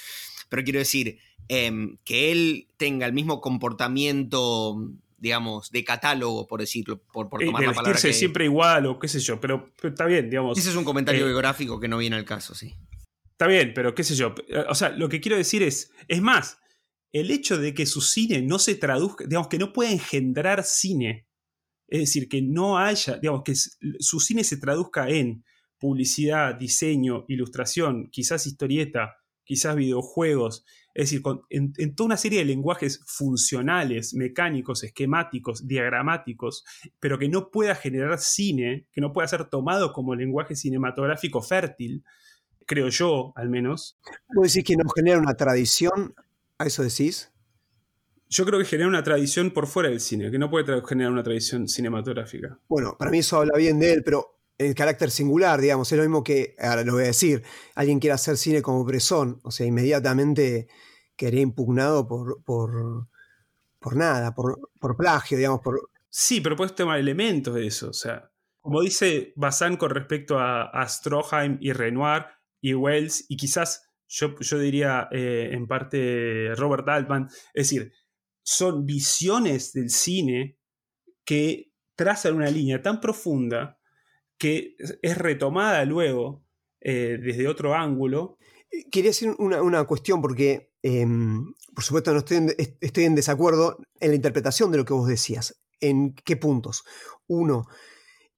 pero quiero decir, em, que él tenga el mismo comportamiento digamos, de catálogo, por decirlo, por, por eh, tomar la palabra. Que... siempre igual o qué sé yo, pero, está bien, digamos. Ese es un comentario eh, biográfico que no viene al caso, sí. Está bien, pero qué sé yo. O sea, lo que quiero decir es, es más, el hecho de que su cine no se traduzca, digamos, que no pueda engendrar cine, es decir, que no haya, digamos, que su cine se traduzca en publicidad, diseño, ilustración, quizás historieta, quizás videojuegos, es decir, en, toda una serie de lenguajes funcionales, mecánicos, esquemáticos, diagramáticos, pero que no pueda generar cine, que no pueda ser tomado como lenguaje cinematográfico fértil, creo yo, al menos. ¿Vos decís que no genera una tradición? ¿A eso decís? Yo creo que genera una tradición por fuera del cine, que no puede generar una tradición cinematográfica. Bueno, para mí eso habla bien de él, pero el carácter singular, digamos, es lo mismo que, ahora lo voy a decir, alguien quiere hacer cine como Bresson, o sea, inmediatamente quedaría impugnado por, por, por nada, por, por plagio, digamos, por... Sí, pero puedes tomar elementos de eso, o sea, como dice Bazán con respecto a, a Stroheim y Renoir y Wells, y quizás yo, yo diría eh, en parte Robert Altman, es decir, son visiones del cine que trazan una línea tan profunda que es retomada luego eh, desde otro ángulo. Eh, quería decir una, cuestión porque, em, por supuesto, no estoy en, estoy en desacuerdo en la interpretación de lo que vos decías. ¿En qué puntos? Uno,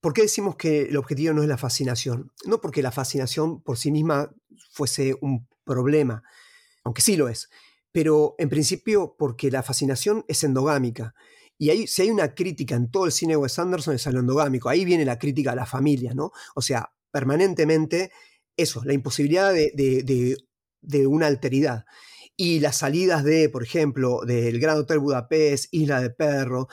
¿por qué decimos que el objetivo no es la fascinación? No porque la fascinación por sí misma fuese un problema, aunque sí lo es, pero en principio porque la fascinación es endogámica y ahí, si hay una crítica en todo el cine de Wes Anderson es al endogámico, ahí viene la crítica a la familia, ¿no? O sea, permanentemente eso, la imposibilidad de, una alteridad. Y las salidas de, por ejemplo, del Gran Hotel Budapest, Isla de Perro,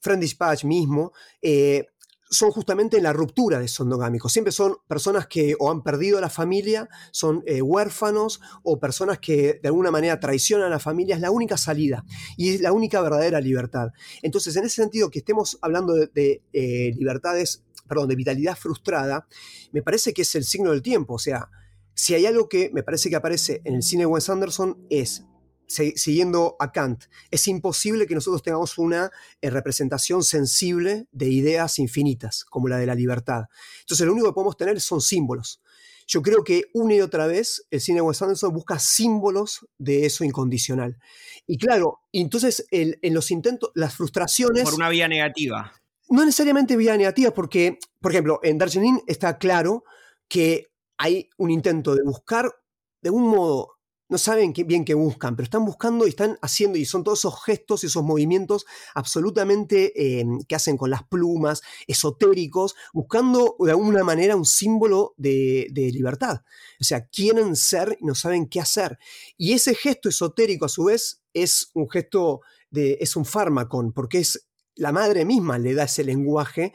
Friend Dispatch mismo, eh, son justamente en la ruptura de esos endogámicos. Siempre son personas que o han perdido a la familia, son eh, huérfanos o personas que de alguna manera traicionan a la familia. Es la única salida y es la única verdadera libertad. Entonces, en ese sentido, que estemos hablando de, eh, libertades, perdón, de vitalidad frustrada, me parece que es el signo del tiempo. O sea, si hay algo que me parece que aparece en el cine de Wes Anderson es siguiendo a Kant, es imposible que nosotros tengamos una eh, representación sensible de ideas infinitas, como la de la libertad. Entonces, lo único que podemos tener son símbolos. Yo creo que una y otra vez el cine de Wes Anderson busca símbolos de eso incondicional. Y claro, entonces en los intentos, las frustraciones... Por una vía negativa. No necesariamente vía negativa, porque, por ejemplo, en Darjeeling está claro que hay un intento de buscar de un modo no saben qué, bien qué buscan, pero están buscando y están haciendo, y son todos esos gestos y esos movimientos absolutamente em, que hacen con las plumas, esotéricos, buscando de alguna manera un símbolo de, de, libertad. O sea, quieren ser y no saben qué hacer. Y ese gesto esotérico, a su vez, es un gesto de, es un fármaco, porque es la madre misma le da ese lenguaje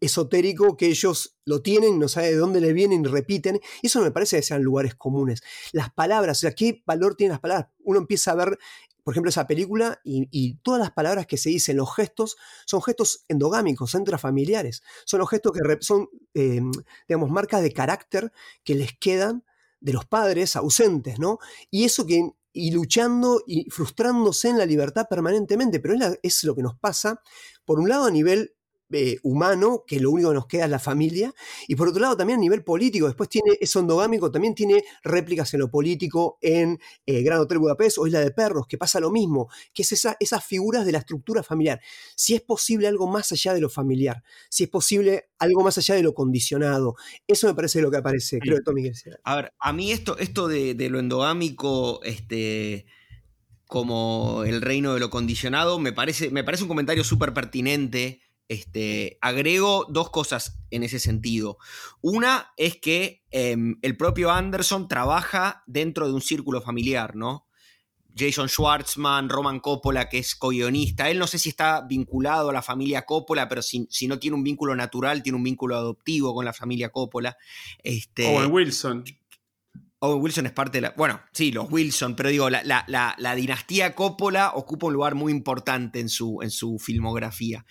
esotérico que ellos lo tienen, no sabe de dónde le vienen y repiten. Eso me parece que sean lugares comunes. Las palabras, o sea, ¿qué valor tienen las palabras? Uno empieza a ver, por ejemplo, esa película y, todas las palabras que se dicen, los gestos, son gestos endogámicos, intrafamiliares. Son los gestos que son, em, digamos, marcas de carácter que les quedan de los padres ausentes, ¿no? Y eso que y luchando y frustrándose en la libertad permanentemente, pero es lo que nos pasa, por un lado a nivel eh, humano, que lo único que nos queda es la familia, y por otro lado también a nivel político, después tiene, es endogámico, también tiene réplicas en lo político en eh, Gran Hotel Budapest o Isla de Perros, que pasa lo mismo, que es esa, esas figuras de la estructura familiar. Si es posible algo más allá de lo familiar, si es posible algo más allá de lo condicionado, eso me parece lo que aparece, creo que Tommy A ver, a mí esto, esto de, de lo endogámico, este como el reino de lo condicionado, me parece, me parece un comentario súper pertinente este, agrego dos cosas en ese sentido. Una es que em, el propio Anderson trabaja dentro de un círculo familiar, ¿no? Jason Schwartzman, Roman Coppola, que es co-guionista. Él no sé si está vinculado a la familia Coppola, pero si, no tiene un vínculo natural, tiene un vínculo adoptivo con la familia Coppola. Este, Owen Wilson. Owen Wilson es parte de la. Bueno, sí, los Wilson, pero digo, la, la, dinastía Coppola ocupa un lugar muy importante en su, en su filmografía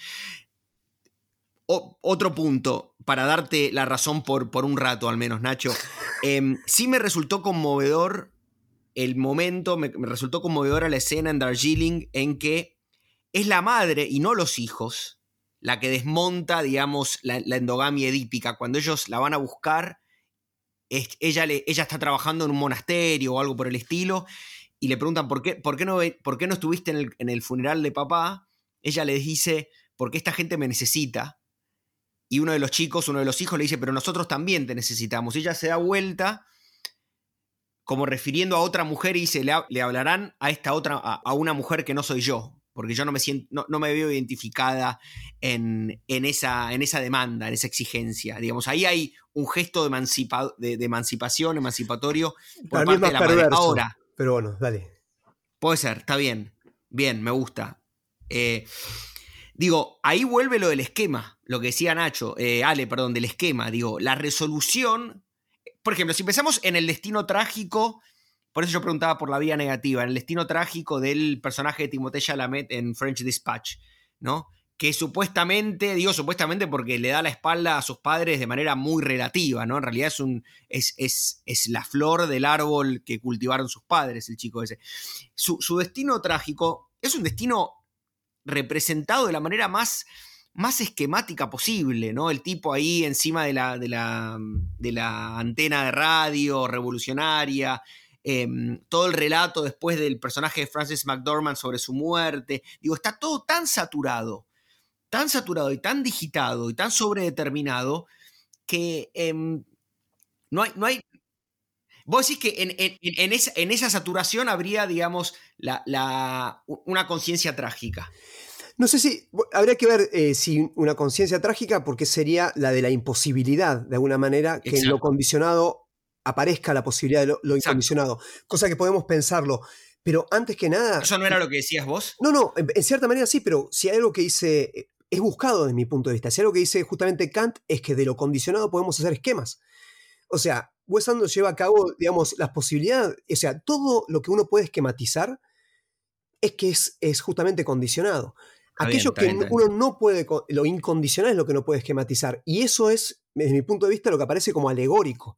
otro punto, para darte la razón por, por un rato al menos, Nacho. Em, sí me resultó conmovedor el momento, me, resultó conmovedora la escena en Darjeeling en que es la madre y no los hijos la que desmonta, digamos, la, endogamia edípica. Cuando ellos la van a buscar ella, le, ella está trabajando en un monasterio o algo por el estilo, y le preguntan por qué, por qué, no, por qué no estuviste en el, en el funeral de papá. Ella les dice, porque esta gente me necesita. Y uno de los chicos, uno de los hijos le dice, pero nosotros también te necesitamos. Y ella se da vuelta, como refiriendo a otra mujer, y dice, le, hablarán a esta otra, a, una mujer que no soy yo porque yo no me siento, no, me veo identificada en, en, esa, en esa demanda, en esa exigencia. Digamos, ahí hay un gesto de, de, emancipación, emancipatorio por parte de la madre. Ahora. Pero bueno, dale. Puede ser, está bien. Bien, me gusta. Eh, digo, ahí vuelve lo del esquema, lo que decía Nacho, eh, Ale, perdón, del esquema. Digo, la resolución. Por ejemplo, si pensamos en el destino trágico por eso yo preguntaba por la vía negativa, en el destino trágico del personaje de Timothée Chalamet en French Dispatch, ¿no? Que supuestamente, digo supuestamente porque le da la espalda a sus padres de manera muy relativa, ¿no? En realidad es, un, es, es, la flor del árbol que cultivaron sus padres, el chico ese. Su, destino trágico es un destino representado de la manera más, más esquemática posible, ¿no? El tipo ahí encima de la, de la, la antena de radio revolucionaria, Em, todo el relato después del personaje de Francis McDormand sobre su muerte. Digo, está todo tan saturado, tan saturado y tan digitado y tan sobredeterminado que em, no, hay, no hay... Vos decís que en, esa, saturación habría, digamos, la, una conciencia trágica. No sé si habría que ver eh, si una conciencia trágica, porque sería la de la imposibilidad, de alguna manera, que en lo condicionado aparezca la posibilidad de lo, incondicionado. Cosa que podemos pensarlo. Pero antes que nada. ¿Eso no era lo que decías vos? No, no, en, cierta manera sí, pero si hay algo que dice. Eh, es buscado desde mi punto de vista. Si hay algo que dice justamente Kant es que de lo condicionado podemos hacer esquemas. O sea, Wes Anderson lleva a cabo, digamos, las posibilidades. O sea, todo lo que uno puede esquematizar es que es, es justamente condicionado. Aquello que uno no puede, lo incondicional es lo que no puede esquematizar. Y eso es, desde mi punto de vista, lo que aparece como alegórico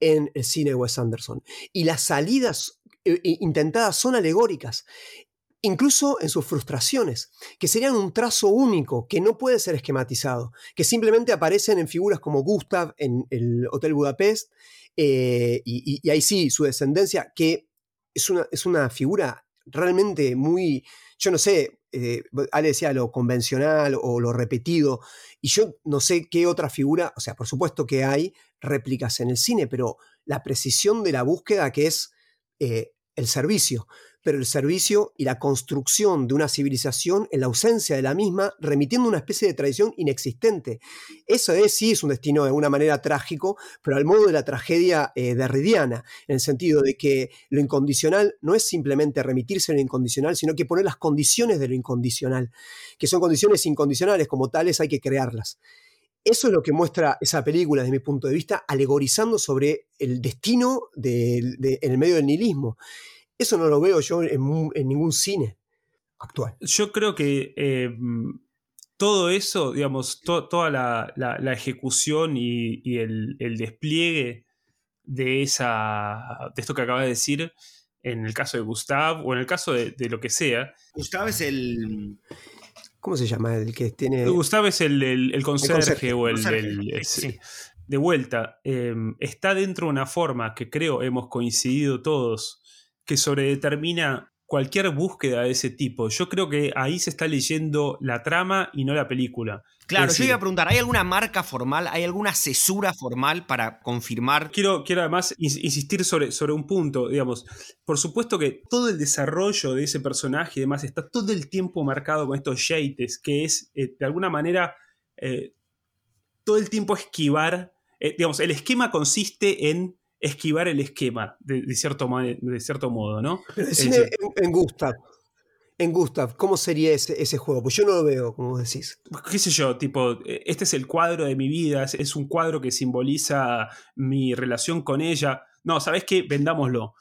en el cine de Wes Anderson. Y las salidas eh, intentadas son alegóricas, incluso en sus frustraciones, que serían un trazo único, que no puede ser esquematizado, que simplemente aparecen en figuras como Gustav en el Hotel Budapest, eh, y, ahí sí, su descendencia, que es una, es una figura realmente muy, yo no sé, eh, Ale decía lo convencional o lo repetido, y yo no sé qué otra figura, o sea, por supuesto que hay réplicas en el cine, pero la precisión de la búsqueda que es eh, el servicio, pero el servicio y la construcción de una civilización en la ausencia de la misma, remitiendo una especie de tradición inexistente. Eso es, sí, es un destino de una manera trágico, pero al modo de la tragedia eh, derridiana, en el sentido de que lo incondicional no es simplemente remitirse a lo incondicional, sino que poner las condiciones de lo incondicional, que son condiciones incondicionales, como tales hay que crearlas. Eso es lo que muestra esa película, desde mi punto de vista, alegorizando sobre el destino en el medio del nihilismo. Eso no lo veo yo en, ningún cine actual. Yo creo que eh, todo eso, digamos, toda la, ejecución y, el, despliegue de, esa, de esto que acaba de decir, en el caso de Gustav o en el caso de, lo que sea. Gustav es el. ¿Cómo se llama? El que tiene. Gustav es el, el, conserje, o el. De vuelta, eh, está dentro de una forma que creo hemos coincidido todos que sobredetermina cualquier búsqueda de ese tipo. Yo creo que ahí se está leyendo la trama y no la película. Claro, yo iba a preguntar, ¿hay alguna marca formal, hay alguna cesura formal para confirmar? Quiero, quiero además insistir sobre, sobre un punto, digamos, por supuesto que todo el desarrollo de ese personaje y demás está todo el tiempo marcado con estos yates, que es eh, de alguna manera eh, todo el tiempo esquivar, eh, digamos, el esquema consiste en esquivar el esquema, de, cierto, de cierto modo, ¿no? Pero en, Gustav. En Gustav, ¿cómo sería ese, ese, juego? Pues yo no lo veo, como decís. ¿Qué sé yo? Tipo, e, este es el cuadro de mi vida, es, un cuadro que simboliza mi relación con ella. No, ¿sabes qué? Vendámoslo.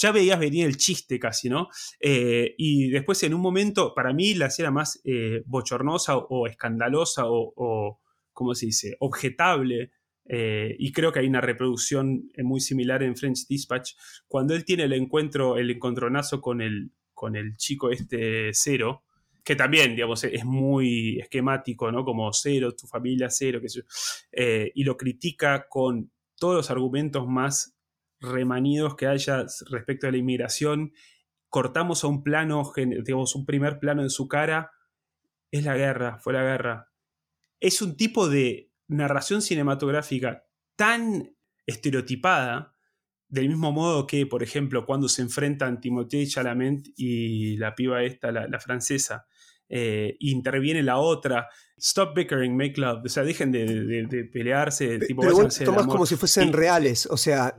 Ya veías venir el chiste casi, ¿no? Eh, y después en un momento, para mí la escena más eh, bochornosa o, escandalosa o, o, ¿cómo se dice? Objetable eh, y creo que hay una reproducción eh, muy similar en French Dispatch, cuando él tiene el encuentro, el encontronazo con el, con el chico este cero, que también, digamos, es muy esquemático, ¿no? Como cero, tu familia cero, qué sé yo, eh, y lo critica con todos los argumentos más remanidos que haya respecto a la inmigración, cortamos a un plano, digamos, un primer plano de su cara, es la guerra, fue la guerra. Es un tipo de narración cinematográfica tan estereotipada, del mismo modo que, por ejemplo, cuando se enfrentan Timothée Chalamet y la piba esta, la, francesa, eh, interviene la otra, stop bickering, make love, o sea, dejen de, pelearse, tipo, Pero tomas como si fuesen reales, o sea,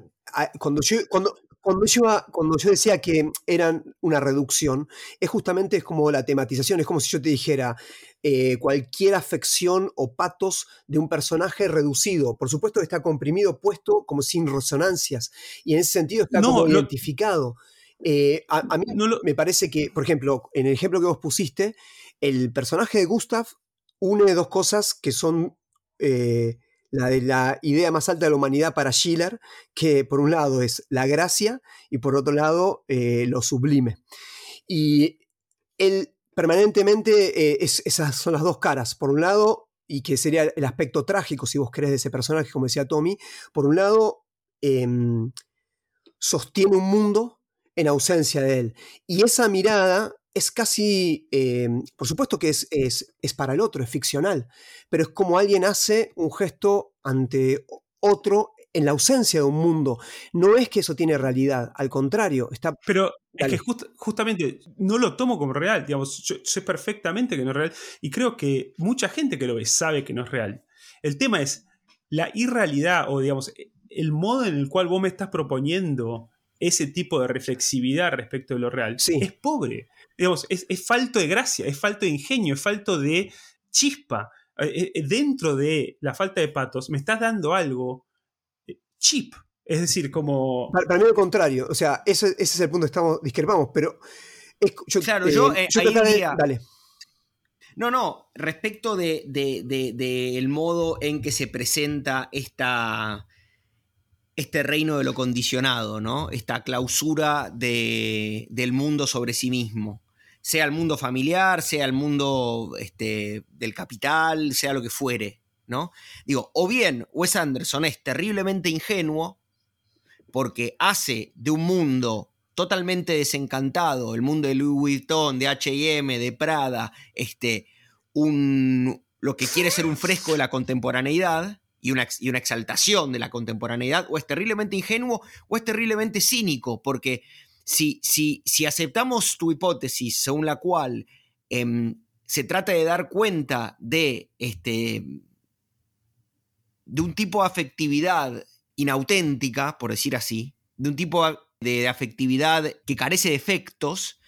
cuando yo, cuando, cuando yo, cuando yo decía que eran una reducción, es justamente es como la tematización, es como si yo te dijera eh, cualquier afección o patos de un personaje reducido. Por supuesto que está comprimido, puesto como sin resonancias, y en ese sentido está como identificado. Eh, a, mí me parece que, por ejemplo, en el ejemplo que vos pusiste, el personaje de Gustav une dos cosas que son eh, la de la idea más alta de la humanidad para Schiller, que por un lado es la gracia y por otro lado eh, lo sublime. Y él permanentemente, eh, esas son las dos caras. Por un lado, y que sería el aspecto trágico, si vos querés, de ese personaje, como decía Tommy, por un lado, em, sostiene un mundo en ausencia de él. Y esa mirada es casi, eh, por supuesto que es, es, para el otro, es ficcional, pero es como alguien hace un gesto ante otro en la ausencia de un mundo. No es que eso tiene realidad, al contrario, está... Pero es que justamente no lo tomo como real, digamos, yo sé perfectamente que no es real y creo que mucha gente que lo ve sabe que no es real. El tema es la irrealidad o, digamos, el modo en el cual vos me estás proponiendo ese tipo de reflexividad respecto de lo real es pobre digamos, es, falto de gracia, es falto de ingenio, es falto de chispa. Eh, eh, dentro de la falta de patos, me estás dando algo eh, cheap. Es decir, como. Para, mí, lo contrario. O sea, ese, es el punto que estamos, discrepamos, pero. claro, yo. dale. No, no, respecto del de, modo en que se presenta esta, este reino de lo condicionado, ¿no? Esta clausura del mundo sobre sí mismo sea el mundo familiar, sea el mundo este, del capital, sea lo que fuere, ¿no? Digo, o bien Wes Anderson es terriblemente ingenuo porque hace de un mundo totalmente desencantado, el mundo de Louis Vuitton, de H&M, de Prada, este, un, lo que quiere ser un fresco de la contemporaneidad y una, y una exaltación de la contemporaneidad, o es terriblemente ingenuo o es terriblemente cínico, porque si, si, aceptamos tu hipótesis según la cual em, se trata de dar cuenta de, este, de un tipo de afectividad inauténtica, por decir así, de un tipo de afectividad que carece de efectos,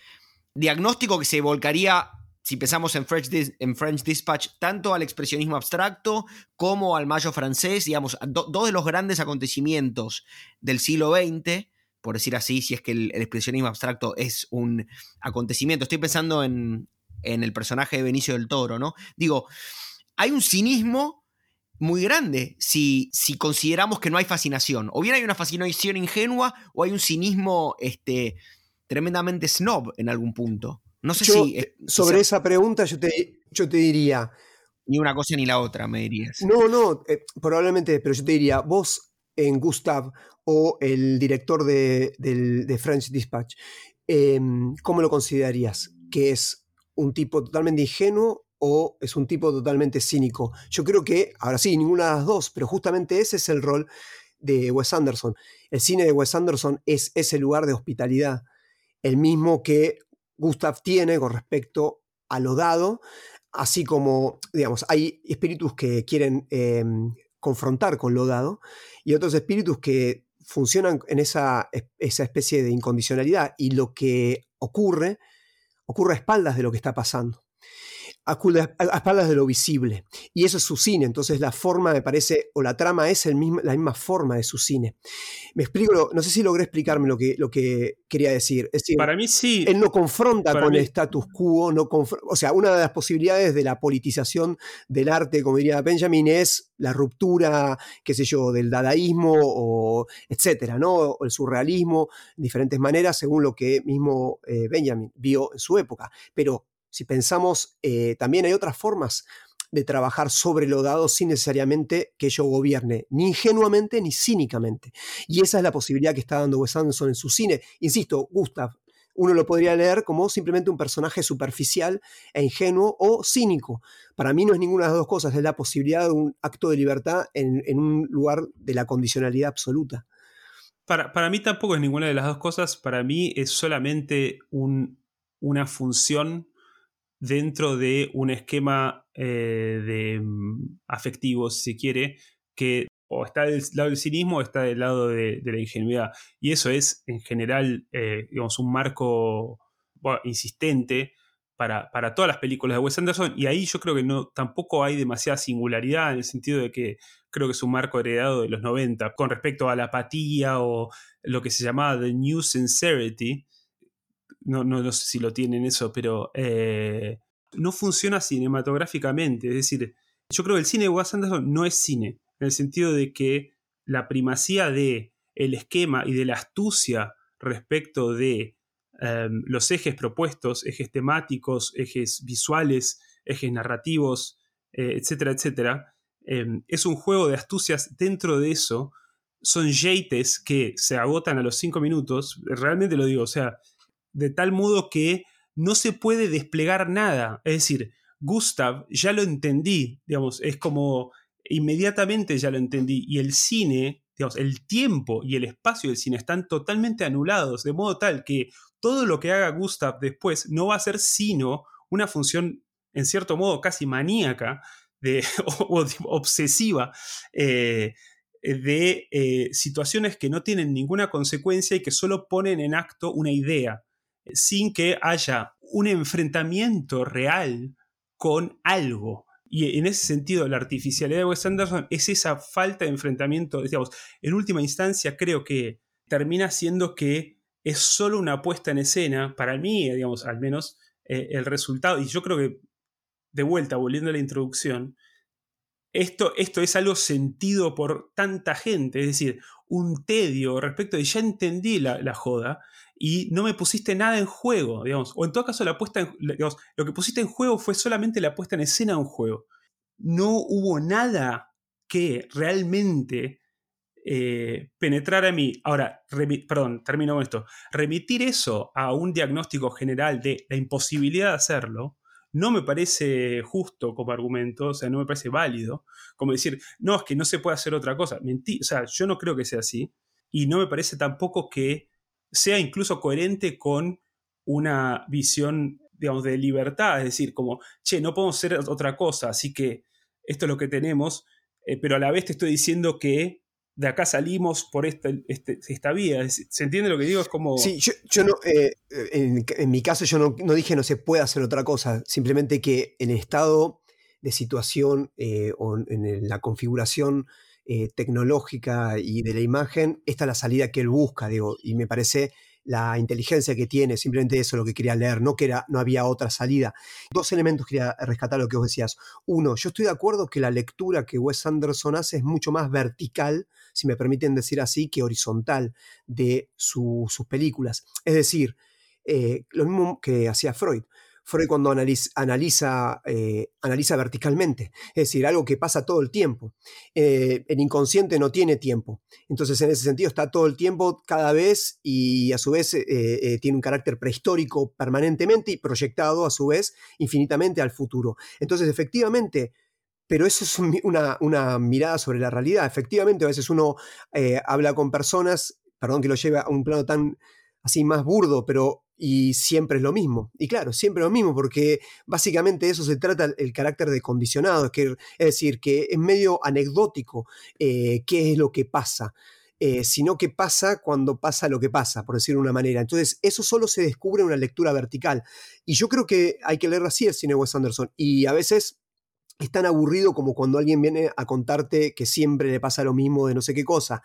diagnóstico que se volcaría, si pensamos en French, en French Dispatch, tanto al expresionismo abstracto como al mayo francés, digamos, dos de los grandes acontecimientos del siglo XX, por decir así, si es que el, expresionismo abstracto es un acontecimiento. Estoy pensando en, el personaje de Benicio del Toro, ¿no? Digo, hay un cinismo muy grande si, si consideramos que no hay fascinación. O bien hay una fascinación ingenua o hay un cinismo este, tremendamente snob en algún punto. No sé si... Eh, sobre esa pregunta yo te, yo te diría... Ni una cosa ni la otra, me dirías. No, no, eh, probablemente, pero yo te diría, vos en Gustav o el director de, French Dispatch, em, ¿cómo lo considerarías? ¿Que es un tipo totalmente ingenuo o es un tipo totalmente cínico? Yo creo que, ahora sí, ninguna de las dos, pero justamente ese es el rol de Wes Anderson. El cine de Wes Anderson es ese lugar de hospitalidad, el mismo que Gustav tiene con respecto a lo dado, así como, digamos, hay espíritus que quieren em, confrontar con lo dado y otros espíritus que funcionan en esa, esa especie de incondicionalidad y lo que ocurre, ocurre a espaldas de lo que está pasando a, espaldas de lo visible. Y eso es su cine, entonces la forma me parece, o la trama es el mismo, la misma forma de su cine. Me explico, no sé si logré explicarme lo que, lo que quería decir. Es decir, Para mí sí. Él no confronta con el status quo, no o sea, una de las posibilidades de la politización del arte, como diría Benjamin, es la ruptura, qué sé yo, del dadaísmo o etcétera, ¿no? O el surrealismo, de diferentes maneras, según lo que mismo eh, Benjamin vio en su época. Pero si pensamos, eh, también hay otras formas de trabajar sobre lo dado sin necesariamente que ello gobierne, ni ingenuamente ni cínicamente. Y esa es la posibilidad que está dando Wes Anderson en su cine. Insisto, Gustav, uno lo podría leer como simplemente un personaje superficial e ingenuo o cínico. Para mí no es ninguna de las dos cosas, es la posibilidad de un acto de libertad en, un lugar de la condicionalidad absoluta. Para, para, mí tampoco es ninguna de las dos cosas, para mí es solamente un, una función dentro de un esquema eh, de mm, afectivo, si se quiere, que o está del lado del cinismo o está del lado de, la ingenuidad. Y eso es, en general, eh, digamos, un marco insistente para, para, todas las películas de Wes Anderson. Y ahí yo creo que no, tampoco hay demasiada singularidad en el sentido de que creo que es un marco heredado de los 90 con respecto a la apatía o lo que se llamaba The New Sincerity. No, no, sé si lo tienen eso, pero eh, no funciona cinematográficamente. Es decir, yo creo que el cine de Wes Anderson no es cine en el sentido de que la primacía de el esquema y de la astucia respecto de em, los ejes propuestos, ejes temáticos, ejes visuales, ejes narrativos, eh, etcétera, etcétera, em, es un juego de astucias dentro de eso. Son yates que se agotan a los cinco minutos, realmente lo digo, o sea, de tal modo que no se puede desplegar nada. Es decir, Gustav, ya lo entendí, digamos, es como inmediatamente ya lo entendí. Y el cine, digamos, el tiempo y el espacio del cine están totalmente anulados, de modo tal que todo lo que haga Gustav después no va a ser sino una función, en cierto modo, casi maníaca de, o, obsesiva eh, de eh, situaciones que no tienen ninguna consecuencia y que solo ponen en acto una idea, sin que haya un enfrentamiento real con algo. Y en ese sentido, la artificialidad de Wes Anderson es esa falta de enfrentamiento. Digamos, en última instancia, creo que termina siendo que es solo una puesta en escena, para mí, digamos, al menos, eh, el resultado. Y yo creo que, de vuelta, volviendo a la introducción, esto, esto es algo sentido por tanta gente, es decir, un tedio respecto de ya entendí la, la joda, y no me pusiste nada en juego, digamos. O en todo caso, la digamos, lo que pusiste en juego fue solamente la puesta en escena de un juego. No hubo nada que realmente eh, penetrara en mí. Ahora, perdón, termino con esto. Remitir eso a un diagnóstico general de la imposibilidad de hacerlo, no me parece justo como argumento, o sea, no me parece válido. Como decir, no, es que no se puede hacer otra cosa. Mentí, o sea, yo no creo que sea así. Y no me parece tampoco que sea incluso coherente con una visión, digamos, de libertad, es decir, como, che, no podemos hacer otra cosa, así que esto es lo que tenemos, eh, pero a la vez te estoy diciendo que de acá salimos por esta, este, esta vía. ¿Se entiende lo que digo? Es como... Sí, yo, no, eh, en, mi caso yo no, dije no se puede hacer otra cosa, simplemente que en estado de situación eh, o en la configuración eh, tecnológica y de la imagen, esta es la salida que él busca, digo, y me parece la inteligencia que tiene, simplemente eso es lo que quería leer, no que era, no había otra salida. Dos elementos quería rescatar lo que vos decías. Uno, yo estoy de acuerdo que la lectura que Wes Anderson hace es mucho más vertical, si me permiten decir así, que horizontal de sus películas. Es decir, eh, lo mismo que hacía Freud. Freud cuando analiza, eh, analiza, verticalmente, es decir, algo que pasa todo el tiempo. Eh, el inconsciente no tiene tiempo, entonces en ese sentido está todo el tiempo cada vez y a su vez eh, tiene un carácter prehistórico permanentemente y proyectado a su vez infinitamente al futuro. Entonces efectivamente pero eso es una, una, mirada sobre la realidad. Efectivamente, a veces uno habla con personas, perdón que lo lleve a un plano tan así más burdo, pero y siempre es lo mismo. Y claro, siempre lo mismo, porque básicamente de eso se trata el, carácter de condicionado, es, que, es decir, que es medio anecdótico eh, qué es lo que pasa. Eh, sino que pasa cuando pasa lo que pasa, por decirlo de una manera. Entonces, eso solo se descubre en una lectura vertical. Y yo creo que hay que leer así el cine Wes Anderson. Y a veces es tan aburrido como cuando alguien viene a contarte que siempre le pasa lo mismo de no sé qué cosa.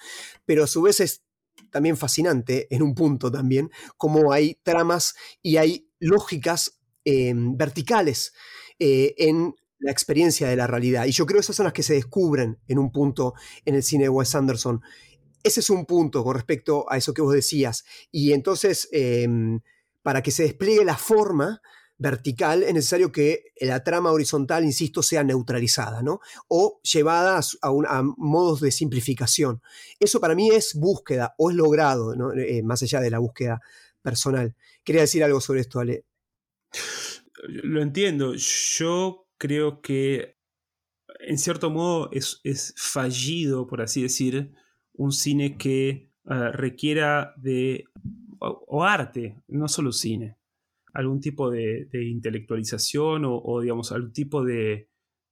Pero a su vez es también fascinante en un punto también, como hay tramas y hay lógicas em, verticales eh, en la experiencia de la realidad. Y yo creo que esas son las que se descubren en un punto en el cine de Wes Anderson. Ese es un punto con respecto a eso que vos decías. Y entonces, em, para que se despliegue la forma vertical, es necesario que la trama horizontal, insisto, sea neutralizada, ¿no? O llevada a, modos de simplificación. Eso para mí es búsqueda o es logrado, eh, más allá de la búsqueda personal. Quería decir algo sobre esto, Ale. Lo entiendo. Yo creo que en cierto modo es, fallido, por así decir, un cine que eh, requiera de o, arte, no solo cine, algún tipo de, intelectualización o, digamos, algún tipo de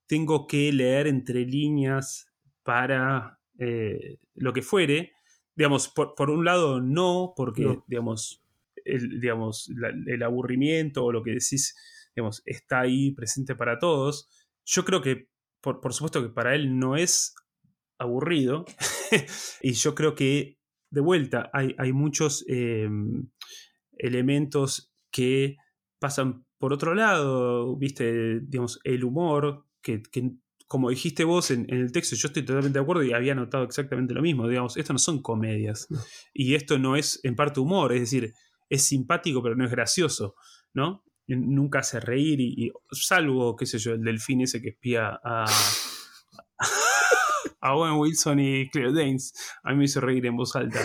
tengo que leer entre líneas para eh, lo que fuere. Digamos, por, un lado no, porque, digamos, el, digamos el aburrimiento o lo que decís, digamos, está ahí presente para todos. Yo creo que, por, supuesto que para él no es aburrido, y yo creo que, de vuelta, hay, hay muchos em, elementos que pasan por otro lado, viste, digamos, el humor, que, como dijiste vos en, el texto, yo estoy totalmente de acuerdo y había notado exactamente lo mismo, digamos, esto no son comedias, y esto no es en parte humor, es decir, es simpático pero no es gracioso, ¿no? Nunca hace reír y, salvo, qué sé yo, el delfín ese que espía a... a Owen Wilson y Claire Danes. A mí me hizo reír en voz alta.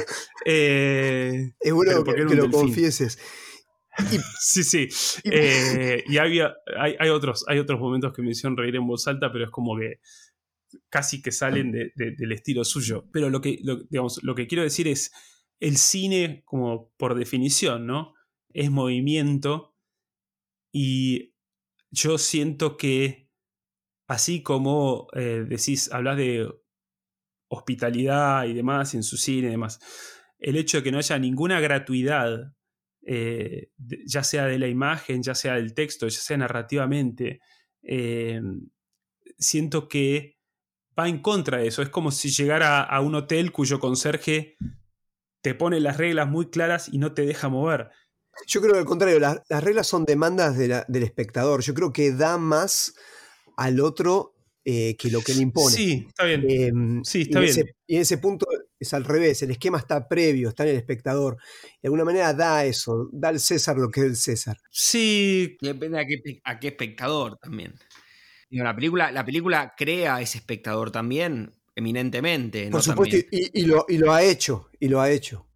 Eh, es bueno que, lo confieses. sí, sí. Eh, y había, hay, otros, hay otros momentos que me hicieron reír en voz alta, pero es como que casi que salen del estilo suyo. Pero lo que, digamos, lo que quiero decir es, el cine, como por definición, ¿no? Es movimiento y yo siento que así como eh, decís, hablas de hospitalidad y demás en su cine y demás, el hecho de que no haya ninguna gratuidad, eh, ya sea de la imagen, ya sea del texto, ya sea narrativamente, eh, siento que va en contra de eso. Es como si llegara a un hotel cuyo conserje te pone las reglas muy claras y no te deja mover. Yo creo que al contrario, las, reglas son demandas del espectador. Yo creo que da más al otro eh, que lo que le impone. Sí, está bien. Em, sí, está y bien. y en ese punto es al revés, el esquema está previo, está en el espectador. De alguna manera da eso, da al César lo que es el César. Sí. Depende a qué, a qué espectador también. la, película, la película crea ese espectador también, eminentemente. Por supuesto, y, lo, y, lo, ha hecho, y lo ha hecho.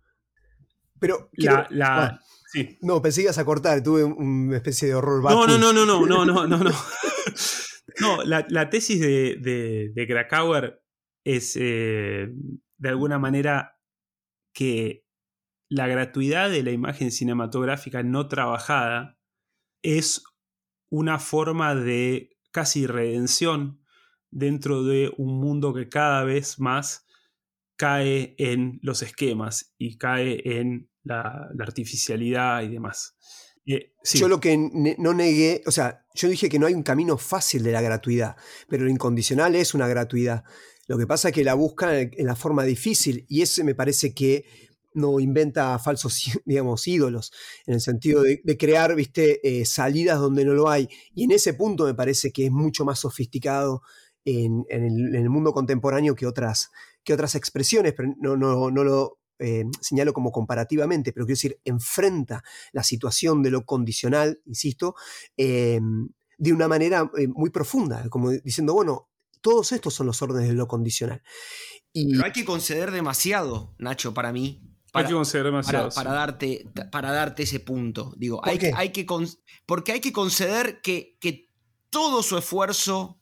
Pero. La, la, sí. No, pensé que ibas a cortar, tuve una especie de horror. No, no, no, no, no, no, no, no, no. no, la, tesis de, de, Krakauer es eh, de alguna manera que la gratuidad de la imagen cinematográfica no trabajada es una forma de casi redención dentro de un mundo que cada vez más cae en los esquemas y cae en la, artificialidad y demás. Eh, yo lo que no negué, o sea, yo dije que no hay un camino fácil de la gratuidad, pero lo incondicional es una gratuidad. Lo que pasa es que la buscan en la forma difícil y ese me parece que no inventa falsos, digamos, ídolos, en el sentido de, crear, viste, eh, salidas donde no lo hay. Y en ese punto me parece que es mucho más sofisticado en, el, mundo contemporáneo que otras, que otras expresiones, pero no, no, no lo eh, señalo como comparativamente, pero quiero decir, enfrenta la situación de lo condicional, insisto, eh, de una manera muy profunda, como diciendo, bueno, todos estos son los órdenes de lo condicional. Y, pero hay que conceder demasiado, Nacho, para mí. hay que conceder demasiado. Para, darte, para darte ese punto. Digo, hay, hay que porque hay que conceder que, que todo su esfuerzo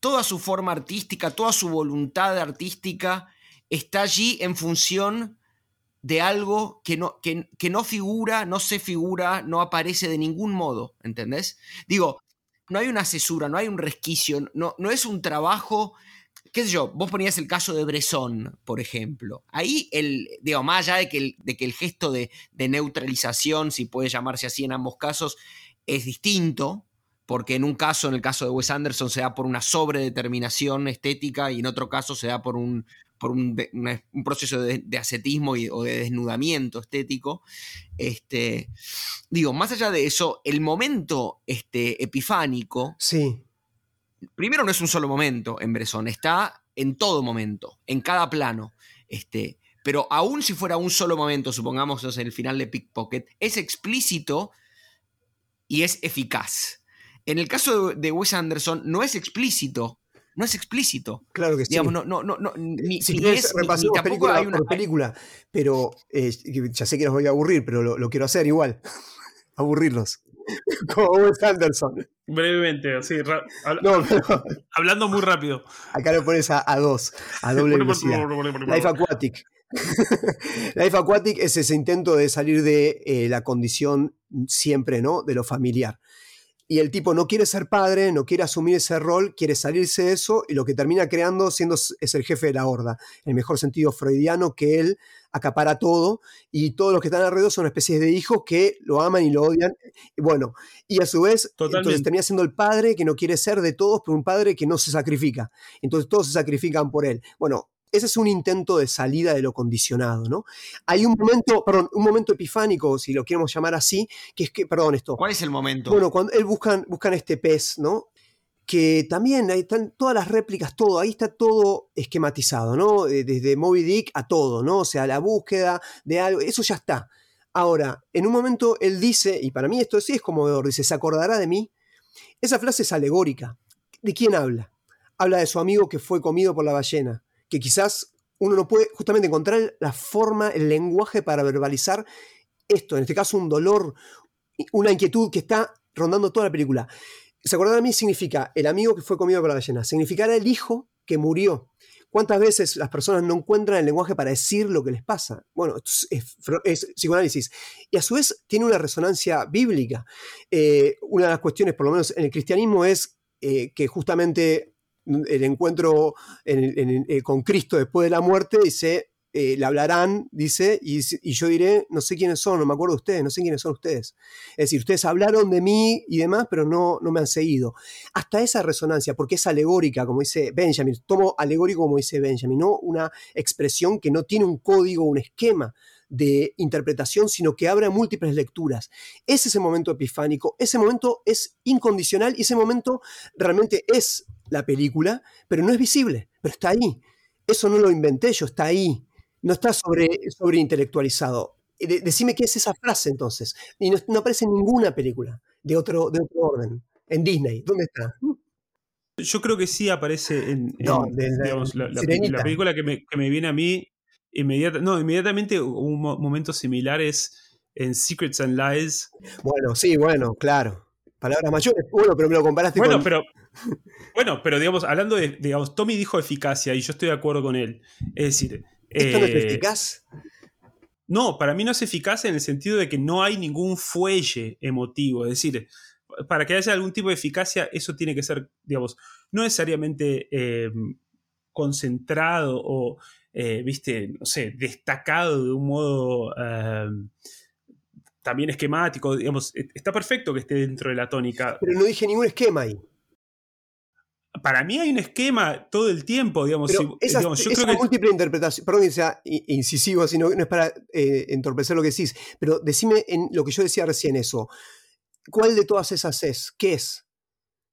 toda su forma artística, toda su voluntad artística está allí en función de algo que no, que, no figura, no se figura, no aparece de ningún modo, ¿entendés? Digo, no hay una cesura, no hay un resquicio, no, no es un trabajo qué sé yo, vos ponías el caso de Bresson, por ejemplo. Ahí, el, más allá de que el, de que el gesto de, de, neutralización, si puede llamarse así en ambos casos, es distinto, porque en un caso, en el caso de Wes Anderson, se da por una sobredeterminación estética y en otro caso se da por un, por un, proceso de, ascetismo o de desnudamiento estético. Este, digo, más allá de eso, el momento este, epifánico. Sí. Primero, no es un solo momento en Bresson, está en todo momento, en cada plano. Este, pero aún si fuera un solo momento, supongamos el final de Pickpocket, es explícito y es eficaz. En el caso de Wes Anderson no es explícito, no es explícito. Claro que sí. Digamos, no, no, no, no, ni, si ni quieres, es, ni repasemos película hay una- por película, pero eh, ya sé que los voy a aburrir, pero lo, lo quiero hacer igual. Aburrirlos. Como Wes Anderson. Brevemente, así, No, pero hablando muy rápido. acá lo pones a, a dos, a doble velocidad. Life Aquatic. Life Aquatic es ese intento de salir de eh, la condición siempre, ¿no? De lo familiar. Y el tipo no quiere ser padre, no quiere asumir ese rol, quiere salirse de eso y lo que termina creando siendo es el jefe de la horda, en el mejor sentido freudiano que él acapara todo y todos los que están alrededor son especies de hijos que lo aman y lo odian. Y bueno, y a su vez, Totalmente. entonces termina siendo el padre que no quiere ser de todos, pero un padre que no se sacrifica. Entonces todos se sacrifican por él. Bueno, ese es un intento de salida de lo condicionado, ¿no? Hay un momento, perdón, un momento epifánico, si lo queremos llamar así, que es que, perdón, esto. ¿Cuál es el momento? Bueno, cuando él buscan, buscan este pez, ¿no? Que también ahí están todas las réplicas, todo, ahí está todo esquematizado, ¿no? Eh, Desde Moby Dick a todo, ¿no? O sea, la búsqueda de algo, eso ya está. Ahora, en un momento él dice, y para mí esto sí es conmovedor, dice, ¿se acordará de mí? Esa frase es alegórica. ¿De quién habla? Habla de su amigo que fue comido por la ballena, que quizás uno no puede justamente encontrar la forma, el lenguaje para verbalizar esto, en este caso un dolor, una inquietud que está rondando toda la película. ¿Se acordará de mí? Significa el amigo que fue comido por la ballena, significará el hijo que murió. ¿Cuántas veces las personas no encuentran el lenguaje para decir lo que les pasa? Bueno, es psicoanálisis. Y a su vez tiene una resonancia bíblica. Eh, una de las cuestiones, por lo menos en el cristianismo, es eh, que justamente el encuentro en- en- eh, con Cristo después de la muerte dice, eh, le hablarán, dice, y, y yo diré, no sé quiénes son, no me acuerdo de ustedes, no sé quiénes son ustedes. Es decir, ustedes hablaron de mí y demás, pero no, no me han seguido. Hasta esa resonancia, porque es alegórica, como dice Benjamin, tomo alegórico como dice Benjamin, no una expresión que no tiene un código, un esquema de interpretación, sino que abre múltiples lecturas. Es ese momento epifánico, ese momento es incondicional y ese momento realmente es la película, pero no es visible, pero está ahí. Eso no lo inventé yo, está ahí. No está sobre, sobre intelectualizado. De- decime qué es esa frase entonces. Y no, no aparece en ninguna película de otro, de otro orden. En Disney, ¿dónde está? Yo creo que sí aparece en, en, No, de la- digamos, la, la- Sirenita. la película que me, que me viene a mí. Inmediata, no, inmediatamente un mo- momento similar es en Secrets and Lies. Bueno, sí, bueno, claro. Palabras mayores. Bueno, pero me lo comparaste Bueno, con. pero. Bueno, pero digamos, hablando de. Digamos, Tommy dijo eficacia y yo estoy de acuerdo con él. Es decir. ¿Esto no es eh, eficaz? No, para mí no es eficaz en el sentido de que no hay ningún fuelle emotivo. Es decir, para que haya algún tipo de eficacia, eso tiene que ser, digamos, no necesariamente eh, concentrado o, eh, viste, no sé, destacado de un modo eh, también esquemático. Digamos, e- está perfecto que esté dentro de la tónica. Pero no dije ningún esquema ahí. Para mí hay un esquema todo el tiempo, digamos. Pero si- esa, digamos, yo esa creo que múltiple interpretación, perdón que sea incisivo, sino no es para eh, entorpecer lo que decís, pero decime en lo que yo decía recién eso. ¿Cuál de todas esas es? ¿Qué es?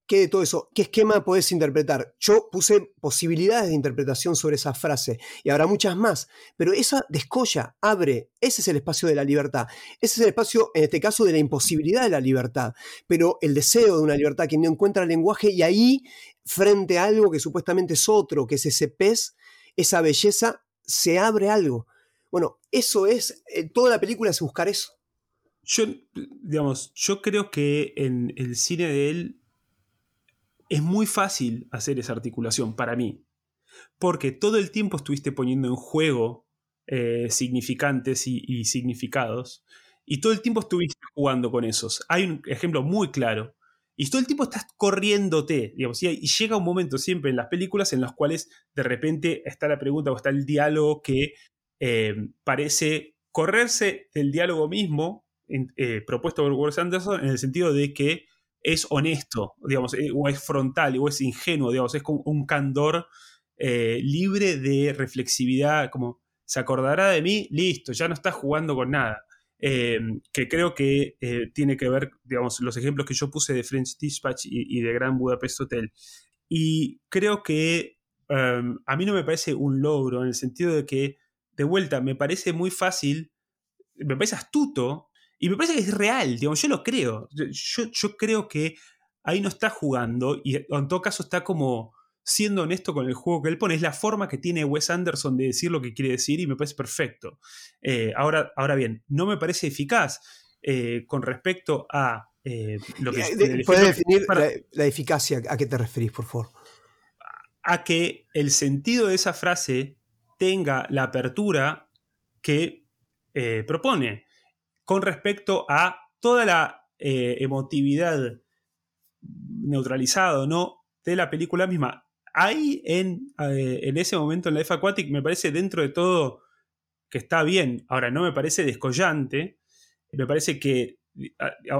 ¿Qué de todo eso? ¿Qué esquema podés interpretar? Yo puse posibilidades de interpretación sobre esa frase y habrá muchas más, pero esa descolla, abre, ese es el espacio de la libertad, ese es el espacio, en este caso, de la imposibilidad de la libertad, pero el deseo de una libertad que no encuentra lenguaje y ahí, frente a algo que supuestamente es otro, que es ese pez, esa belleza, se abre algo. Bueno, eso es, eh, toda la película es buscar eso. Yo, digamos, yo creo que en el cine de él es muy fácil hacer esa articulación para mí. Porque todo el tiempo estuviste poniendo en juego eh, significantes y, y significados. Y todo el tiempo estuviste jugando con esos. Hay un ejemplo muy claro. Y todo el tiempo estás corriéndote, digamos, y, llega un momento siempre en las películas en los cuales de repente está la pregunta o está el diálogo que eh, parece correrse del diálogo mismo eh, propuesto por Wes Anderson en el sentido de que es honesto, digamos, eh, o es frontal, o es ingenuo, digamos, es como un candor libre de reflexividad, como se acordará de mí, listo, ya no está jugando con nada. Eh, que creo que eh, tiene que ver, digamos, los ejemplos que yo puse de French Dispatch y, de Gran Budapest Hotel. Y creo que um, a mí no me parece un logro en el sentido de que, de vuelta, me parece muy fácil, me parece astuto Y me parece que es real, digamos, yo lo creo. Yo creo que ahí no está jugando y en todo caso está como siendo honesto con el juego que él pone. Es la forma que tiene Wes Anderson de decir lo que quiere decir y me parece perfecto. Eh, ahora, ahora bien, no me parece eficaz eh, con respecto a eh, lo que... ¿Puedes definir la, eficacia? ¿A qué te referís, por favor? A que el sentido de esa frase tenga la apertura que propone con respecto a toda la emotividad neutralizada o no de la película misma ahí en, eh, en ese momento en la F Aquatic me parece dentro de todo que está bien. Ahora, no me parece descollante. Me parece que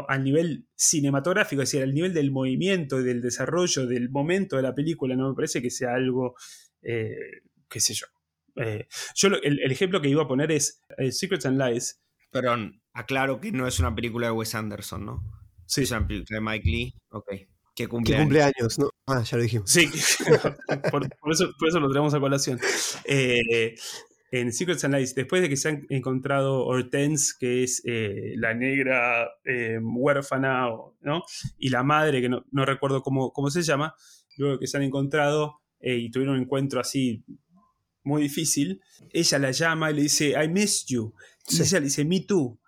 al nivel cinematográfico, es decir, al nivel del movimiento del desarrollo del momento de la película, no me parece que sea algo, eh, qué sé yo. Eh, yo el, ejemplo que iba a poner es Secrets and Lies. Perdón, aclaro que no es una película de Wes Anderson, ¿no? Sí. Es una película de Mike Lee. Ok. Que cumpleaños. ¿no? Ah, ya lo dijimos. Sí, por, eso, por eso, lo tenemos a colación. Eh, en Secrets and Lies, después de que se han encontrado Hortense, que es eh, la negra eh, huérfana, ¿no? y la madre, que no, recuerdo cómo, cómo, se llama, luego que se han encontrado y tuvieron un encuentro así muy difícil, ella la llama y le dice, I miss you. Y ella le dice, me too.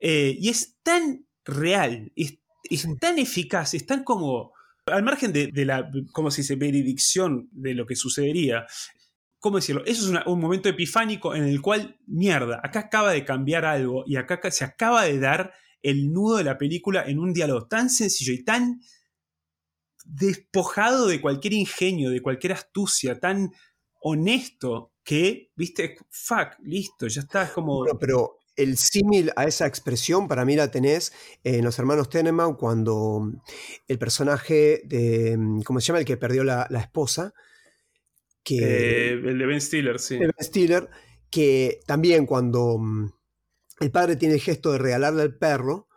y es tan real, es es tan eficaz, es tan como, al margen de, la, ¿cómo se dice?, veredicción de lo que sucedería. ¿Cómo decirlo? Eso es un momento epifánico en el cual, mierda, acá acaba de cambiar algo y acá se acaba de dar el nudo de la película en un diálogo tan sencillo y tan despojado de cualquier ingenio, de cualquier astucia, tan honesto que, viste, fuck, listo, ya está, como... pero el símil a esa expresión para mí la tenés en Los Hermanos Teneman cuando el personaje de, ¿cómo se llama? El que perdió la, esposa. Que, eh, el de Ben Stiller, sí. Ben Stiller, que también cuando el padre tiene el gesto de regalarle al perro,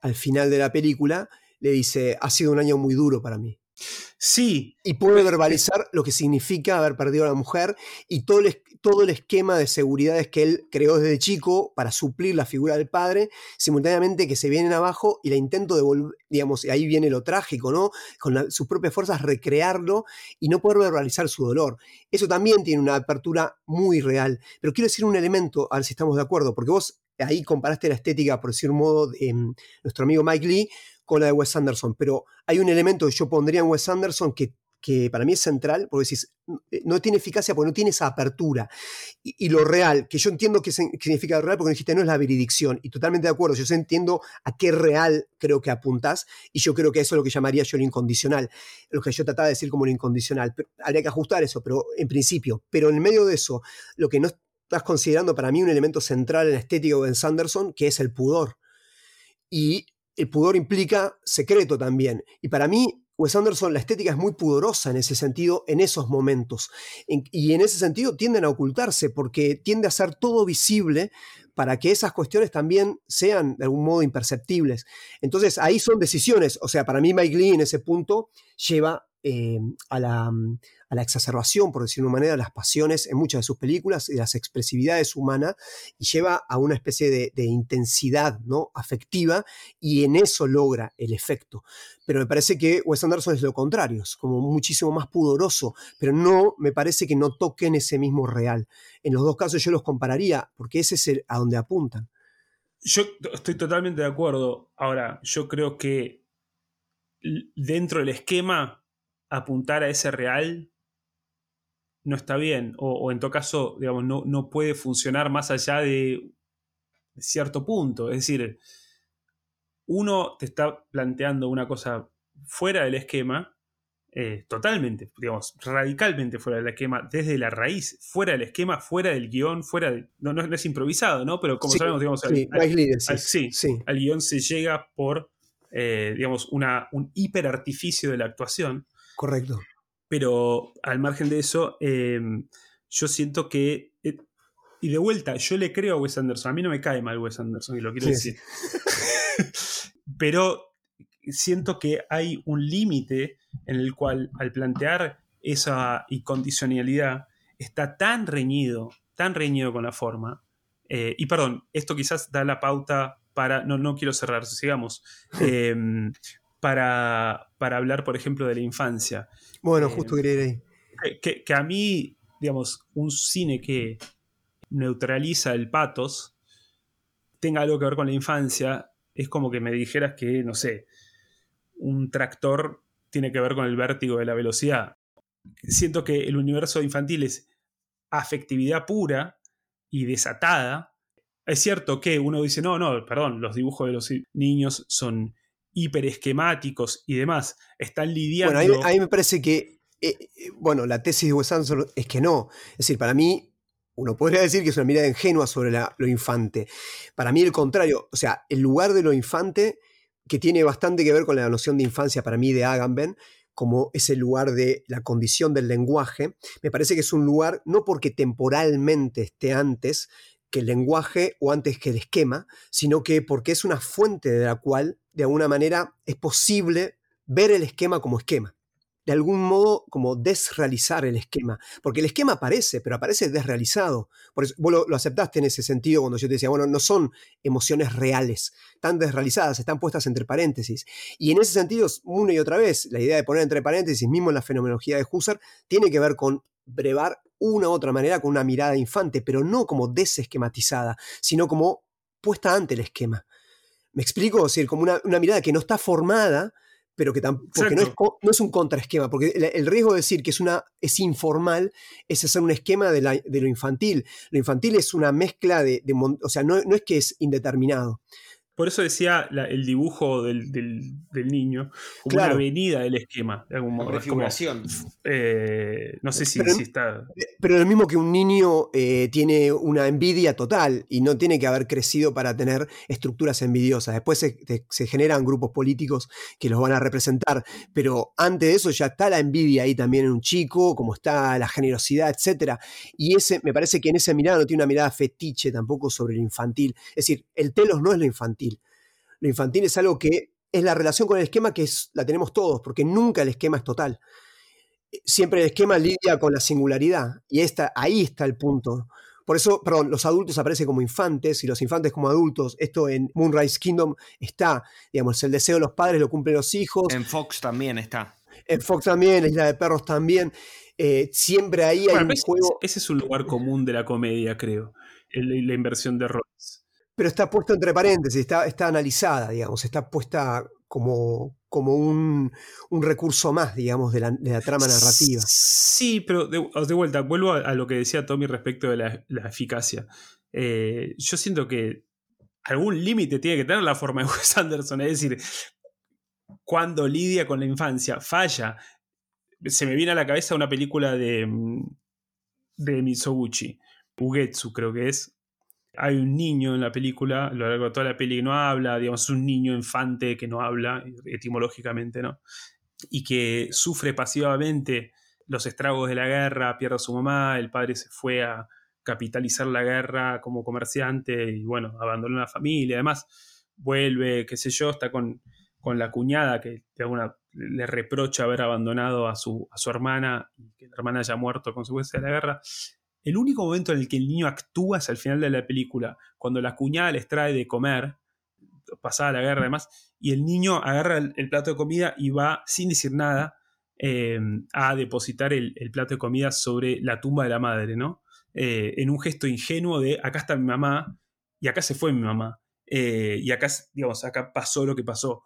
al final de la película, le dice, ha sido un año muy duro para mí. Sí. Y puede verbalizar lo que significa haber perdido a la mujer y todo el, todo el esquema de seguridades que él creó desde chico para suplir la figura del padre, simultáneamente que se vienen abajo y la intento de volver, digamos, y ahí viene lo trágico, ¿no? Con sus propias fuerzas recrearlo y no poder verbalizar su dolor. Eso también tiene una apertura muy real. Pero quiero decir un elemento, a ver si estamos de acuerdo, porque vos ahí comparaste la estética, por decir un modo, de mm, nuestro amigo Mike Lee con la de Wes Anderson, pero hay un elemento que yo pondría en Wes Anderson que, que para mí es central, porque decís, eh, no tiene eficacia porque no tiene esa apertura. Y, lo real, que yo entiendo que significa real, porque dijiste no es la veridicción, y totalmente de acuerdo, yo entiendo a qué real creo que apuntás, y yo creo que eso es lo que llamaría yo lo incondicional, lo que yo trataba de decir como lo incondicional. habría que ajustar eso, pero en principio, pero en medio de eso, lo que no estás considerando para mí un elemento central en la estética de Ben Sanderson, que es el pudor. Y el pudor implica secreto también. Y para mí, Wes Anderson, la estética es muy pudorosa en ese sentido, en esos momentos. y en ese sentido tienden a ocultarse porque tiende a ser todo visible para que esas cuestiones también sean de algún modo imperceptibles. Entonces ahí son decisiones. O sea, para mí Mike Lee en ese punto lleva eh, a, la, a, la, exacerbación, por decirlo de una manera, las pasiones en muchas de sus películas y las expresividades humanas y lleva a una especie de, intensidad ¿no? afectiva y en eso logra el efecto. Pero me parece que Wes Anderson es lo contrario, es como muchísimo más pudoroso, pero no me parece que no toquen ese mismo real. En los dos casos yo los compararía porque ese es a donde apuntan. Yo estoy totalmente de acuerdo. Ahora, yo creo que dentro del esquema apuntar a ese real no está bien, o, en todo caso, digamos, no, no, puede funcionar más allá de cierto punto. Es decir, uno te está planteando una cosa fuera del esquema, eh, totalmente, digamos, radicalmente fuera del esquema, desde la raíz, fuera del esquema, fuera del guion, fuera del, no, no, es improvisado, ¿no? Pero como sabemos, digamos, sí, al, guion se llega por, eh, digamos, una, un hiperartificio de la actuación Correcto. Pero al margen de eso, em, yo siento que. Eh, y de vuelta, yo le creo a Wes Anderson. A mí no me cae mal Wes Anderson, y lo quiero decir. Pero siento que hay un límite en el cual, al plantear esa incondicionalidad, está tan reñido, tan reñido con la forma. Eh, y perdón, esto quizás da la pauta para. No, no quiero cerrar, sigamos. Em, para, para hablar, por ejemplo, de la infancia. Bueno, justo quería ir ahí. Que, que, a mí, digamos, un cine que neutraliza el patos tenga algo que ver con la infancia, es como que me dijeras que, no sé, un tractor tiene que ver con el vértigo de la velocidad. Siento que el universo infantil es afectividad pura y desatada. Es cierto que uno dice, no, no, perdón, los dibujos de los niños son hiper esquemáticos y demás. Están lidiando. Bueno, a mí, me parece que, eh, eh, bueno, la tesis de Wes Anderson es que no. Es decir, para mí, uno podría decir que es una mirada ingenua sobre lo infante. Para mí, el contrario. O sea, el lugar de lo infante, que tiene bastante que ver con la noción de infancia para mí de Agamben, como ese lugar de la condición del lenguaje, me parece que es un lugar no porque temporalmente esté antes que el lenguaje o antes que el esquema, sino que porque es una fuente de la cual, de alguna manera, es posible ver el esquema como esquema de algún modo como desrealizar el esquema, porque el esquema aparece, pero aparece desrealizado. Por eso, vos lo, aceptaste en ese sentido cuando yo te decía, bueno, no son emociones reales, están desrealizadas, están puestas entre paréntesis. Y en ese sentido, una y otra vez, la idea de poner entre paréntesis, mismo en la fenomenología de Husserl, tiene que ver con brevar una u otra manera con una mirada infante, pero no como desesquematizada, sino como puesta ante el esquema. ¿Me explico? Es decir, como una, una mirada que no está formada, pero que tampoco no es, no es, un contraesquema, porque el, riesgo de decir que es, una, es informal es hacer un esquema de, lo infantil. Lo infantil es una mezcla de, o sea, no, no, es que es indeterminado. Por eso decía el dibujo del, niño como una avenida del esquema, de algún modo. Eh, no sé si, está. Pero lo mismo que un niño eh, tiene una envidia total y no tiene que haber crecido para tener estructuras envidiosas. Después se, generan grupos políticos que los van a representar. Pero antes de eso ya está la envidia ahí también en un chico, como está la generosidad, etc. Y ese, me parece que en esa mirada no tiene una mirada fetiche tampoco sobre lo infantil. Es decir, el telos no es lo infantil lo infantil es algo que es la relación con el esquema que la tenemos todos, porque nunca el esquema es total. Siempre el esquema lidia con la singularidad, y esta, ahí está el punto. Por eso, perdón, los adultos aparecen como infantes y los infantes como adultos. Esto en Moonrise Kingdom está, digamos, el deseo de los padres lo cumplen los hijos. En Fox también está. En Fox también, en Isla de Perros también. Eh, siempre ahí hay un juego. Ese es un lugar común de la comedia, creo. la inversión de roles pero está puesto entre paréntesis, está, está analizada, digamos, está puesta como, como un, recurso más, digamos, de la, trama narrativa. Sí, pero de, vuelta, vuelvo a, lo que decía Tommy respecto de la, eficacia. Eh, yo siento que algún límite tiene que tener la forma de Wes Anderson, es decir, cuando lidia con la infancia, falla. Se me viene a la cabeza una película de, de Misoguchi, Ugetsu creo que es, hay un niño en la película, a lo largo de toda la peli que no habla, digamos, un niño infante que no habla, etimológicamente, ¿no? Y que sufre pasivamente los estragos de la guerra, pierde a su mamá, el padre se fue a capitalizar la guerra como comerciante y bueno, abandonó la familia, además vuelve, qué sé yo, está con, con la cuñada que le reprocha haber abandonado a su, a su hermana que la hermana haya muerto a consecuencia de la guerra el único momento en el que el niño actúa es al final de la película, cuando la cuñada les trae de comer, pasada la guerra además, y el niño agarra el, plato de comida y va sin decir nada eh, a depositar el, plato de comida sobre la tumba de la madre, ¿no? Eh, en un gesto ingenuo de acá está mi mamá y acá se fue mi mamá. Eh, y acá, digamos, acá pasó lo que pasó.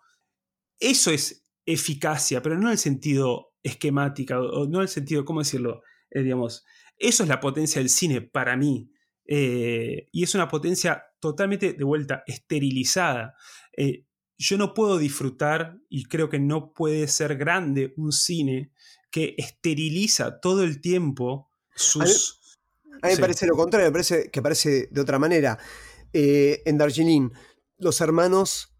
Eso es eficacia, pero no en el sentido esquemática, o no en el sentido, ¿cómo decirlo? digamos, eso es la potencia del cine para mí. Eh, y es una potencia totalmente de vuelta esterilizada. Eh, yo no puedo disfrutar, y creo que no puede ser grande, un cine que esteriliza todo el tiempo sus... A mí, me parece lo contrario, me parece que parece de otra manera. Eh, en Darjeeling, los hermanos,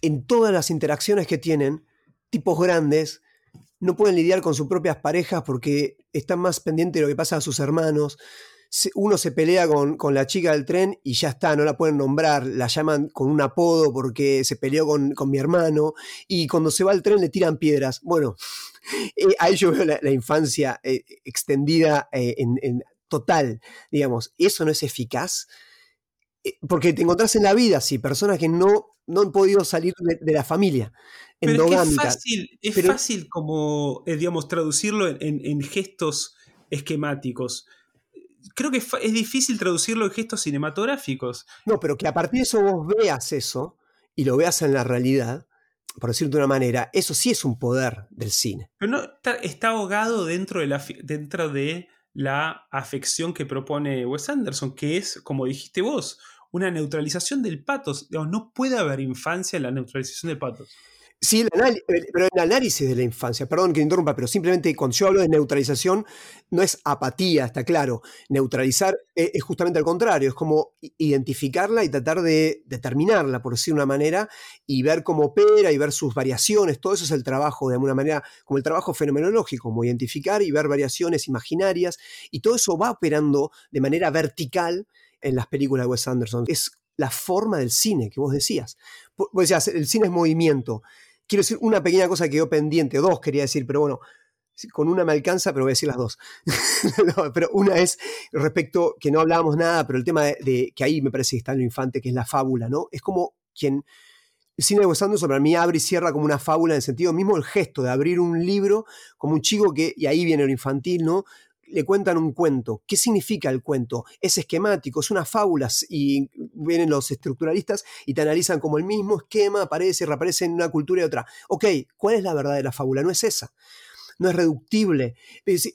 en todas las interacciones que tienen, tipos grandes, no pueden lidiar con sus propias parejas porque están más pendientes de lo que pasa a sus hermanos. Uno se pelea con, la chica del tren y ya está, no la pueden nombrar, la llaman con un apodo porque se peleó con, mi hermano y cuando se va al tren le tiran piedras. Bueno, eh, ahí yo veo la, infancia eh, extendida eh, en, total, digamos, eso no es eficaz. Eh, porque te encontrás en la vida, sí, personas que no, no han podido salir de, la familia. Pero es, fácil, es fácil como, eh, digamos, traducirlo en, gestos esquemáticos. Creo que es, difícil traducirlo en gestos cinematográficos. No, pero que a partir de eso vos veas eso y lo veas en la realidad, por decirlo de una manera, eso sí es un poder del cine. Pero no está, ahogado dentro de la, dentro de la afección que propone Wes Anderson, que es, como dijiste vos, una neutralización del patos. no puede haber infancia en la neutralización del patos. Sí, pero el análisis de la infancia, perdón que interrumpa, pero simplemente cuando yo hablo de neutralización, no es apatía, está claro. Neutralizar e, es, justamente al contrario, es como identificarla y tratar de determinarla, por decir una manera, y ver cómo opera y ver sus variaciones. Todo eso es el trabajo, de alguna manera, como el trabajo fenomenológico, como identificar y ver variaciones imaginarias, y todo eso va operando de manera vertical en las películas de Wes Anderson. Es la forma del cine que vos decías. Vos decías, el cine es movimiento quiero decir una pequeña cosa que quedó pendiente, dos quería decir, pero bueno, con una me alcanza, pero voy a decir las dos. pero una es respecto, que no hablábamos nada, pero el tema de, que ahí me parece que está en lo infante, que es la fábula, ¿no? Es como quien, el cine de para mí abre y cierra como una fábula en el sentido mismo el gesto de abrir un libro como un chico que, y ahí viene lo infantil, ¿no? Le cuentan un cuento. ¿Qué significa el cuento? Es esquemático, es una fábula y vienen los estructuralistas y te analizan como el mismo esquema aparece reaparece en una cultura y otra. Ok, ¿cuál es la verdad de la fábula? No es esa no es reductible.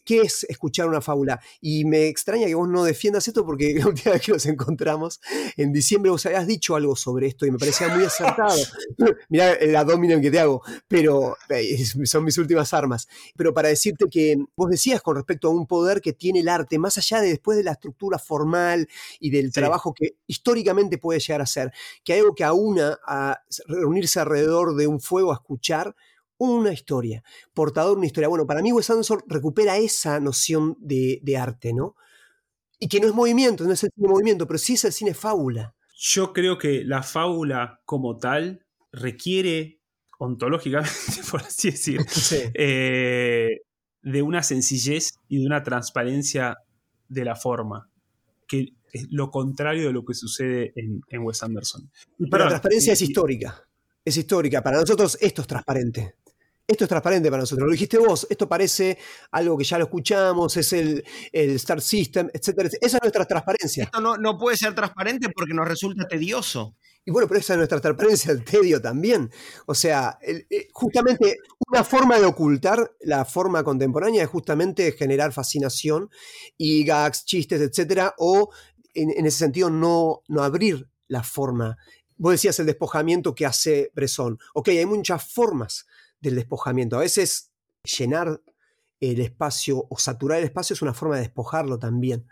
¿Qué es escuchar una fábula? Y me extraña que vos no defiendas esto porque la última vez que nos encontramos en diciembre vos habías dicho algo sobre esto y me parecía muy acertado. Mirá el abdomen que te hago, pero eh, son mis últimas armas. Pero para decirte que vos decías con respecto a un poder que tiene el arte, más allá de después de la estructura formal y del trabajo que históricamente puede llegar a ser, que hay algo que aúna a reunirse alrededor de un fuego a escuchar, una historia, portador de una historia. Bueno, para mí Wes Anderson recupera esa noción de, arte, ¿no? Y que no es movimiento, no es el cine movimiento, pero sí es el cine fábula. Yo creo que la fábula como tal requiere, ontológicamente, por así decir, eh, de una sencillez y de una transparencia de la forma, que es lo contrario de lo que sucede en, Wes Anderson. Pero la transparencia es histórica. Es histórica. Para nosotros esto es transparente esto es transparente para nosotros. Lo dijiste vos, esto parece algo que ya lo escuchamos, es el, Star System, etcétera, Esa es nuestra transparencia. Esto no, puede ser transparente porque nos resulta tedioso. Y bueno, pero esa es nuestra transparencia, el tedio también. O sea, eh, justamente una forma de ocultar la forma contemporánea es justamente generar fascinación y gags, chistes, etcétera, o en, ese sentido no, no abrir la forma. Vos decías el despojamiento que hace Bresson. Ok, hay muchas formas del despojamiento. A veces llenar el espacio o saturar el espacio es una forma de despojarlo también.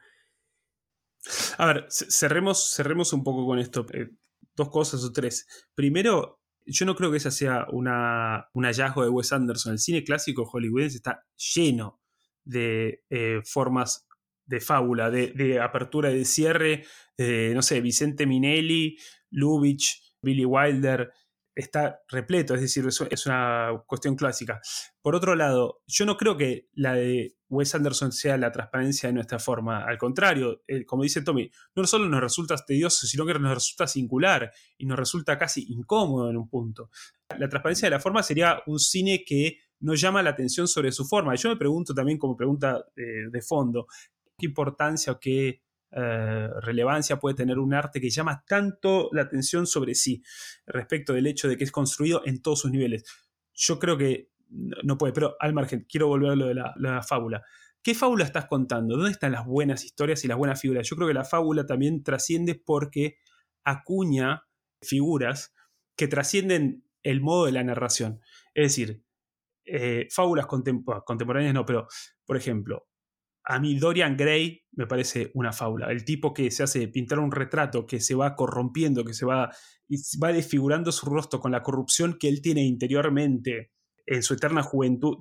A ver, cerremos, cerremos un poco con esto. Eh, dos cosas o tres. Primero, yo no creo que esa sea una, un hallazgo de Wes Anderson. El cine clásico hollywoodense está lleno de eh, formas de fábula, de, apertura y de cierre. no sé, Vicente Minelli, Lubitsch, Billy Wilder, está repleto, es decir, es una cuestión clásica. Por otro lado, yo no creo que la de Wes Anderson sea la transparencia de nuestra forma. Al contrario, eh, como dice Tommy, no solo nos resulta tedioso, sino que nos resulta singular y nos resulta casi incómodo en un punto. La transparencia de la forma sería un cine que no llama la atención sobre su forma. Yo me pregunto también como pregunta eh, de fondo, ¿qué importancia o qué eh, relevancia puede tener un arte que llama tanto la atención sobre sí respecto del hecho de que es construido en todos sus niveles. Yo creo que no puede, pero al margen, quiero volver a lo de la, fábula. ¿Qué fábula estás contando? ¿Dónde están las buenas historias y las buenas figuras? Yo creo que la fábula también trasciende porque acuña figuras que trascienden el modo de la narración. Es decir, eh, fábulas contemporáneas no, pero, por ejemplo, a mí Dorian Gray me parece una fábula. El tipo que se hace pintar un retrato, que se va corrompiendo, que se va, va desfigurando su rostro con la corrupción que él tiene interiormente en su eterna juventud.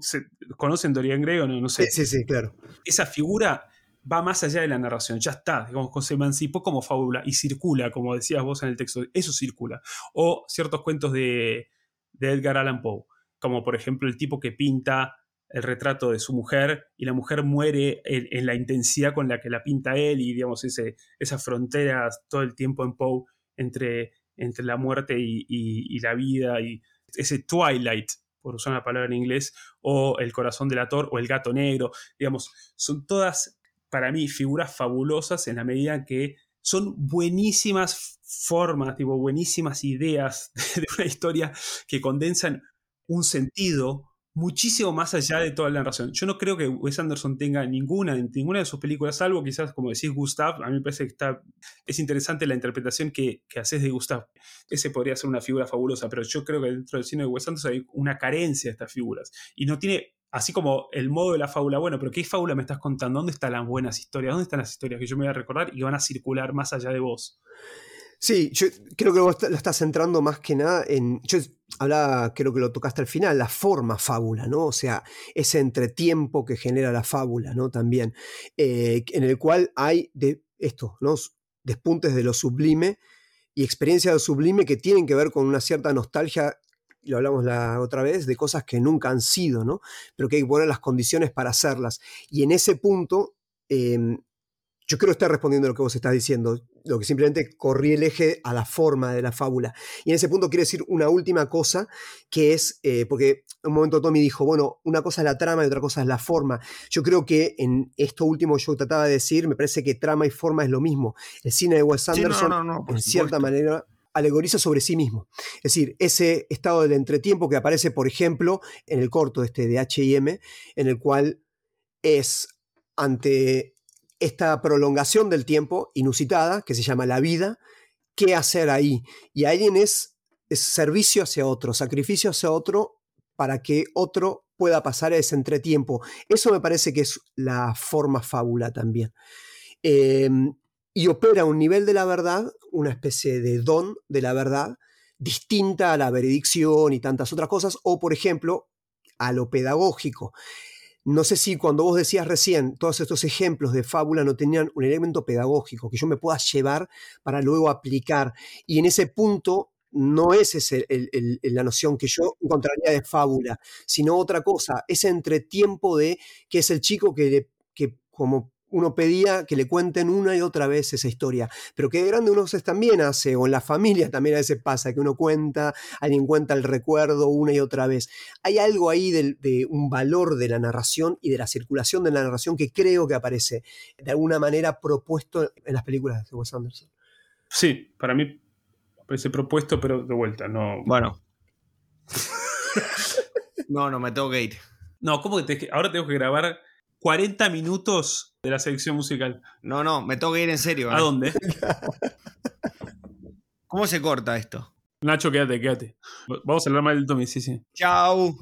¿Conocen Dorian Gray o no? No sé. Sí, sí, claro. Esa figura va más allá de la narración, ya está, digamos, se emancipó como fábula y circula, como decías vos en el texto, eso circula. O ciertos cuentos de, de Edgar Allan Poe, como por ejemplo el tipo que pinta el retrato de su mujer y la mujer muere en, la intensidad con la que la pinta él y digamos ese, esa frontera todo el tiempo en Poe entre, entre la muerte y, la vida y ese twilight por usar una palabra en inglés, o El corazón del ator, o El gato negro, digamos, son todas para mí figuras fabulosas en la medida que son buenísimas formas, tipo, buenísimas ideas de una historia que condensan un sentido muchísimo más allá de toda la narración. Yo no creo que Wes Anderson tenga ninguna, ninguna de sus películas, salvo quizás, como decís, Gustav, a mí me parece que está, es interesante la interpretación que, que haces de Gustav. Ese podría ser una figura fabulosa, pero yo creo que dentro del cine de Wes Anderson hay una carencia de estas figuras. Y no tiene, así como el modo de la fábula, bueno, pero ¿qué fábula me estás contando? ¿Dónde están las buenas historias? ¿Dónde están las historias que yo me voy a recordar y van a circular más allá de vos? Sí, yo creo que vos lo estás centrando más que nada en. Hablaba, creo que lo tocaste al final, la forma fábula, ¿no? O sea, ese entretiempo que genera la fábula, ¿no? También. Eh, en el cual hay de esto, ¿no? Despuntes de lo sublime y experiencias de lo sublime que tienen que ver con una cierta nostalgia lo hablamos la otra vez, de cosas que nunca han sido, ¿no? Pero que hay que poner las condiciones para hacerlas. Y en ese punto, em, yo creo estar respondiendo a lo que vos estás diciendo, lo que simplemente corrí el eje a la forma de la fábula. Y en ese punto quiero decir una última cosa, que es, eh, porque en un momento Tommy dijo, bueno, una cosa es la trama y otra cosa es la forma. Yo creo que en esto último yo trataba de decir, me parece que trama y forma es lo mismo. El cine de Wes Anderson, en cierta manera, alegoriza sobre sí mismo. Es decir, ese estado del entretiempo que aparece, por ejemplo, en el corto este de H&M, en el cual es ante esta prolongación del tiempo inusitada, que se llama la vida, ¿qué hacer ahí? Y alguien es, servicio hacia otro, sacrificio hacia otro para que otro pueda pasar ese entretiempo. Eso me parece que es la forma fábula también. Em, y opera un nivel de la verdad, una especie de don de la verdad, distinta a la veredicción y tantas otras cosas, o por ejemplo, a lo pedagógico. No sé si cuando vos decías recién, todos estos ejemplos de fábula no tenían un elemento pedagógico que yo me pueda llevar para luego aplicar. Y en ese punto no es esa la noción que yo encontraría de fábula, sino otra cosa, ese entretiempo de que es el chico que, que como uno pedía que le cuenten una y otra vez esa historia, pero que de grande uno también hace, o en la familia también a veces pasa, que uno cuenta, alguien cuenta el recuerdo una y otra vez. Hay algo ahí de, un valor de la narración y de la circulación de la narración que creo que aparece de alguna manera propuesto en las películas de Wes Anderson. Sí, para mí parece propuesto, pero de vuelta, no. Bueno. no, no, me tengo que ir. No, ¿cómo que ahora tengo que grabar 40 minutos de la selección musical. No, no, me tengo que ir en serio. ¿A ¿eh? dónde? ¿Cómo se corta esto? Nacho, quédate, quédate. Vamos a hablar mal del Tommy, sí, sí. Chao.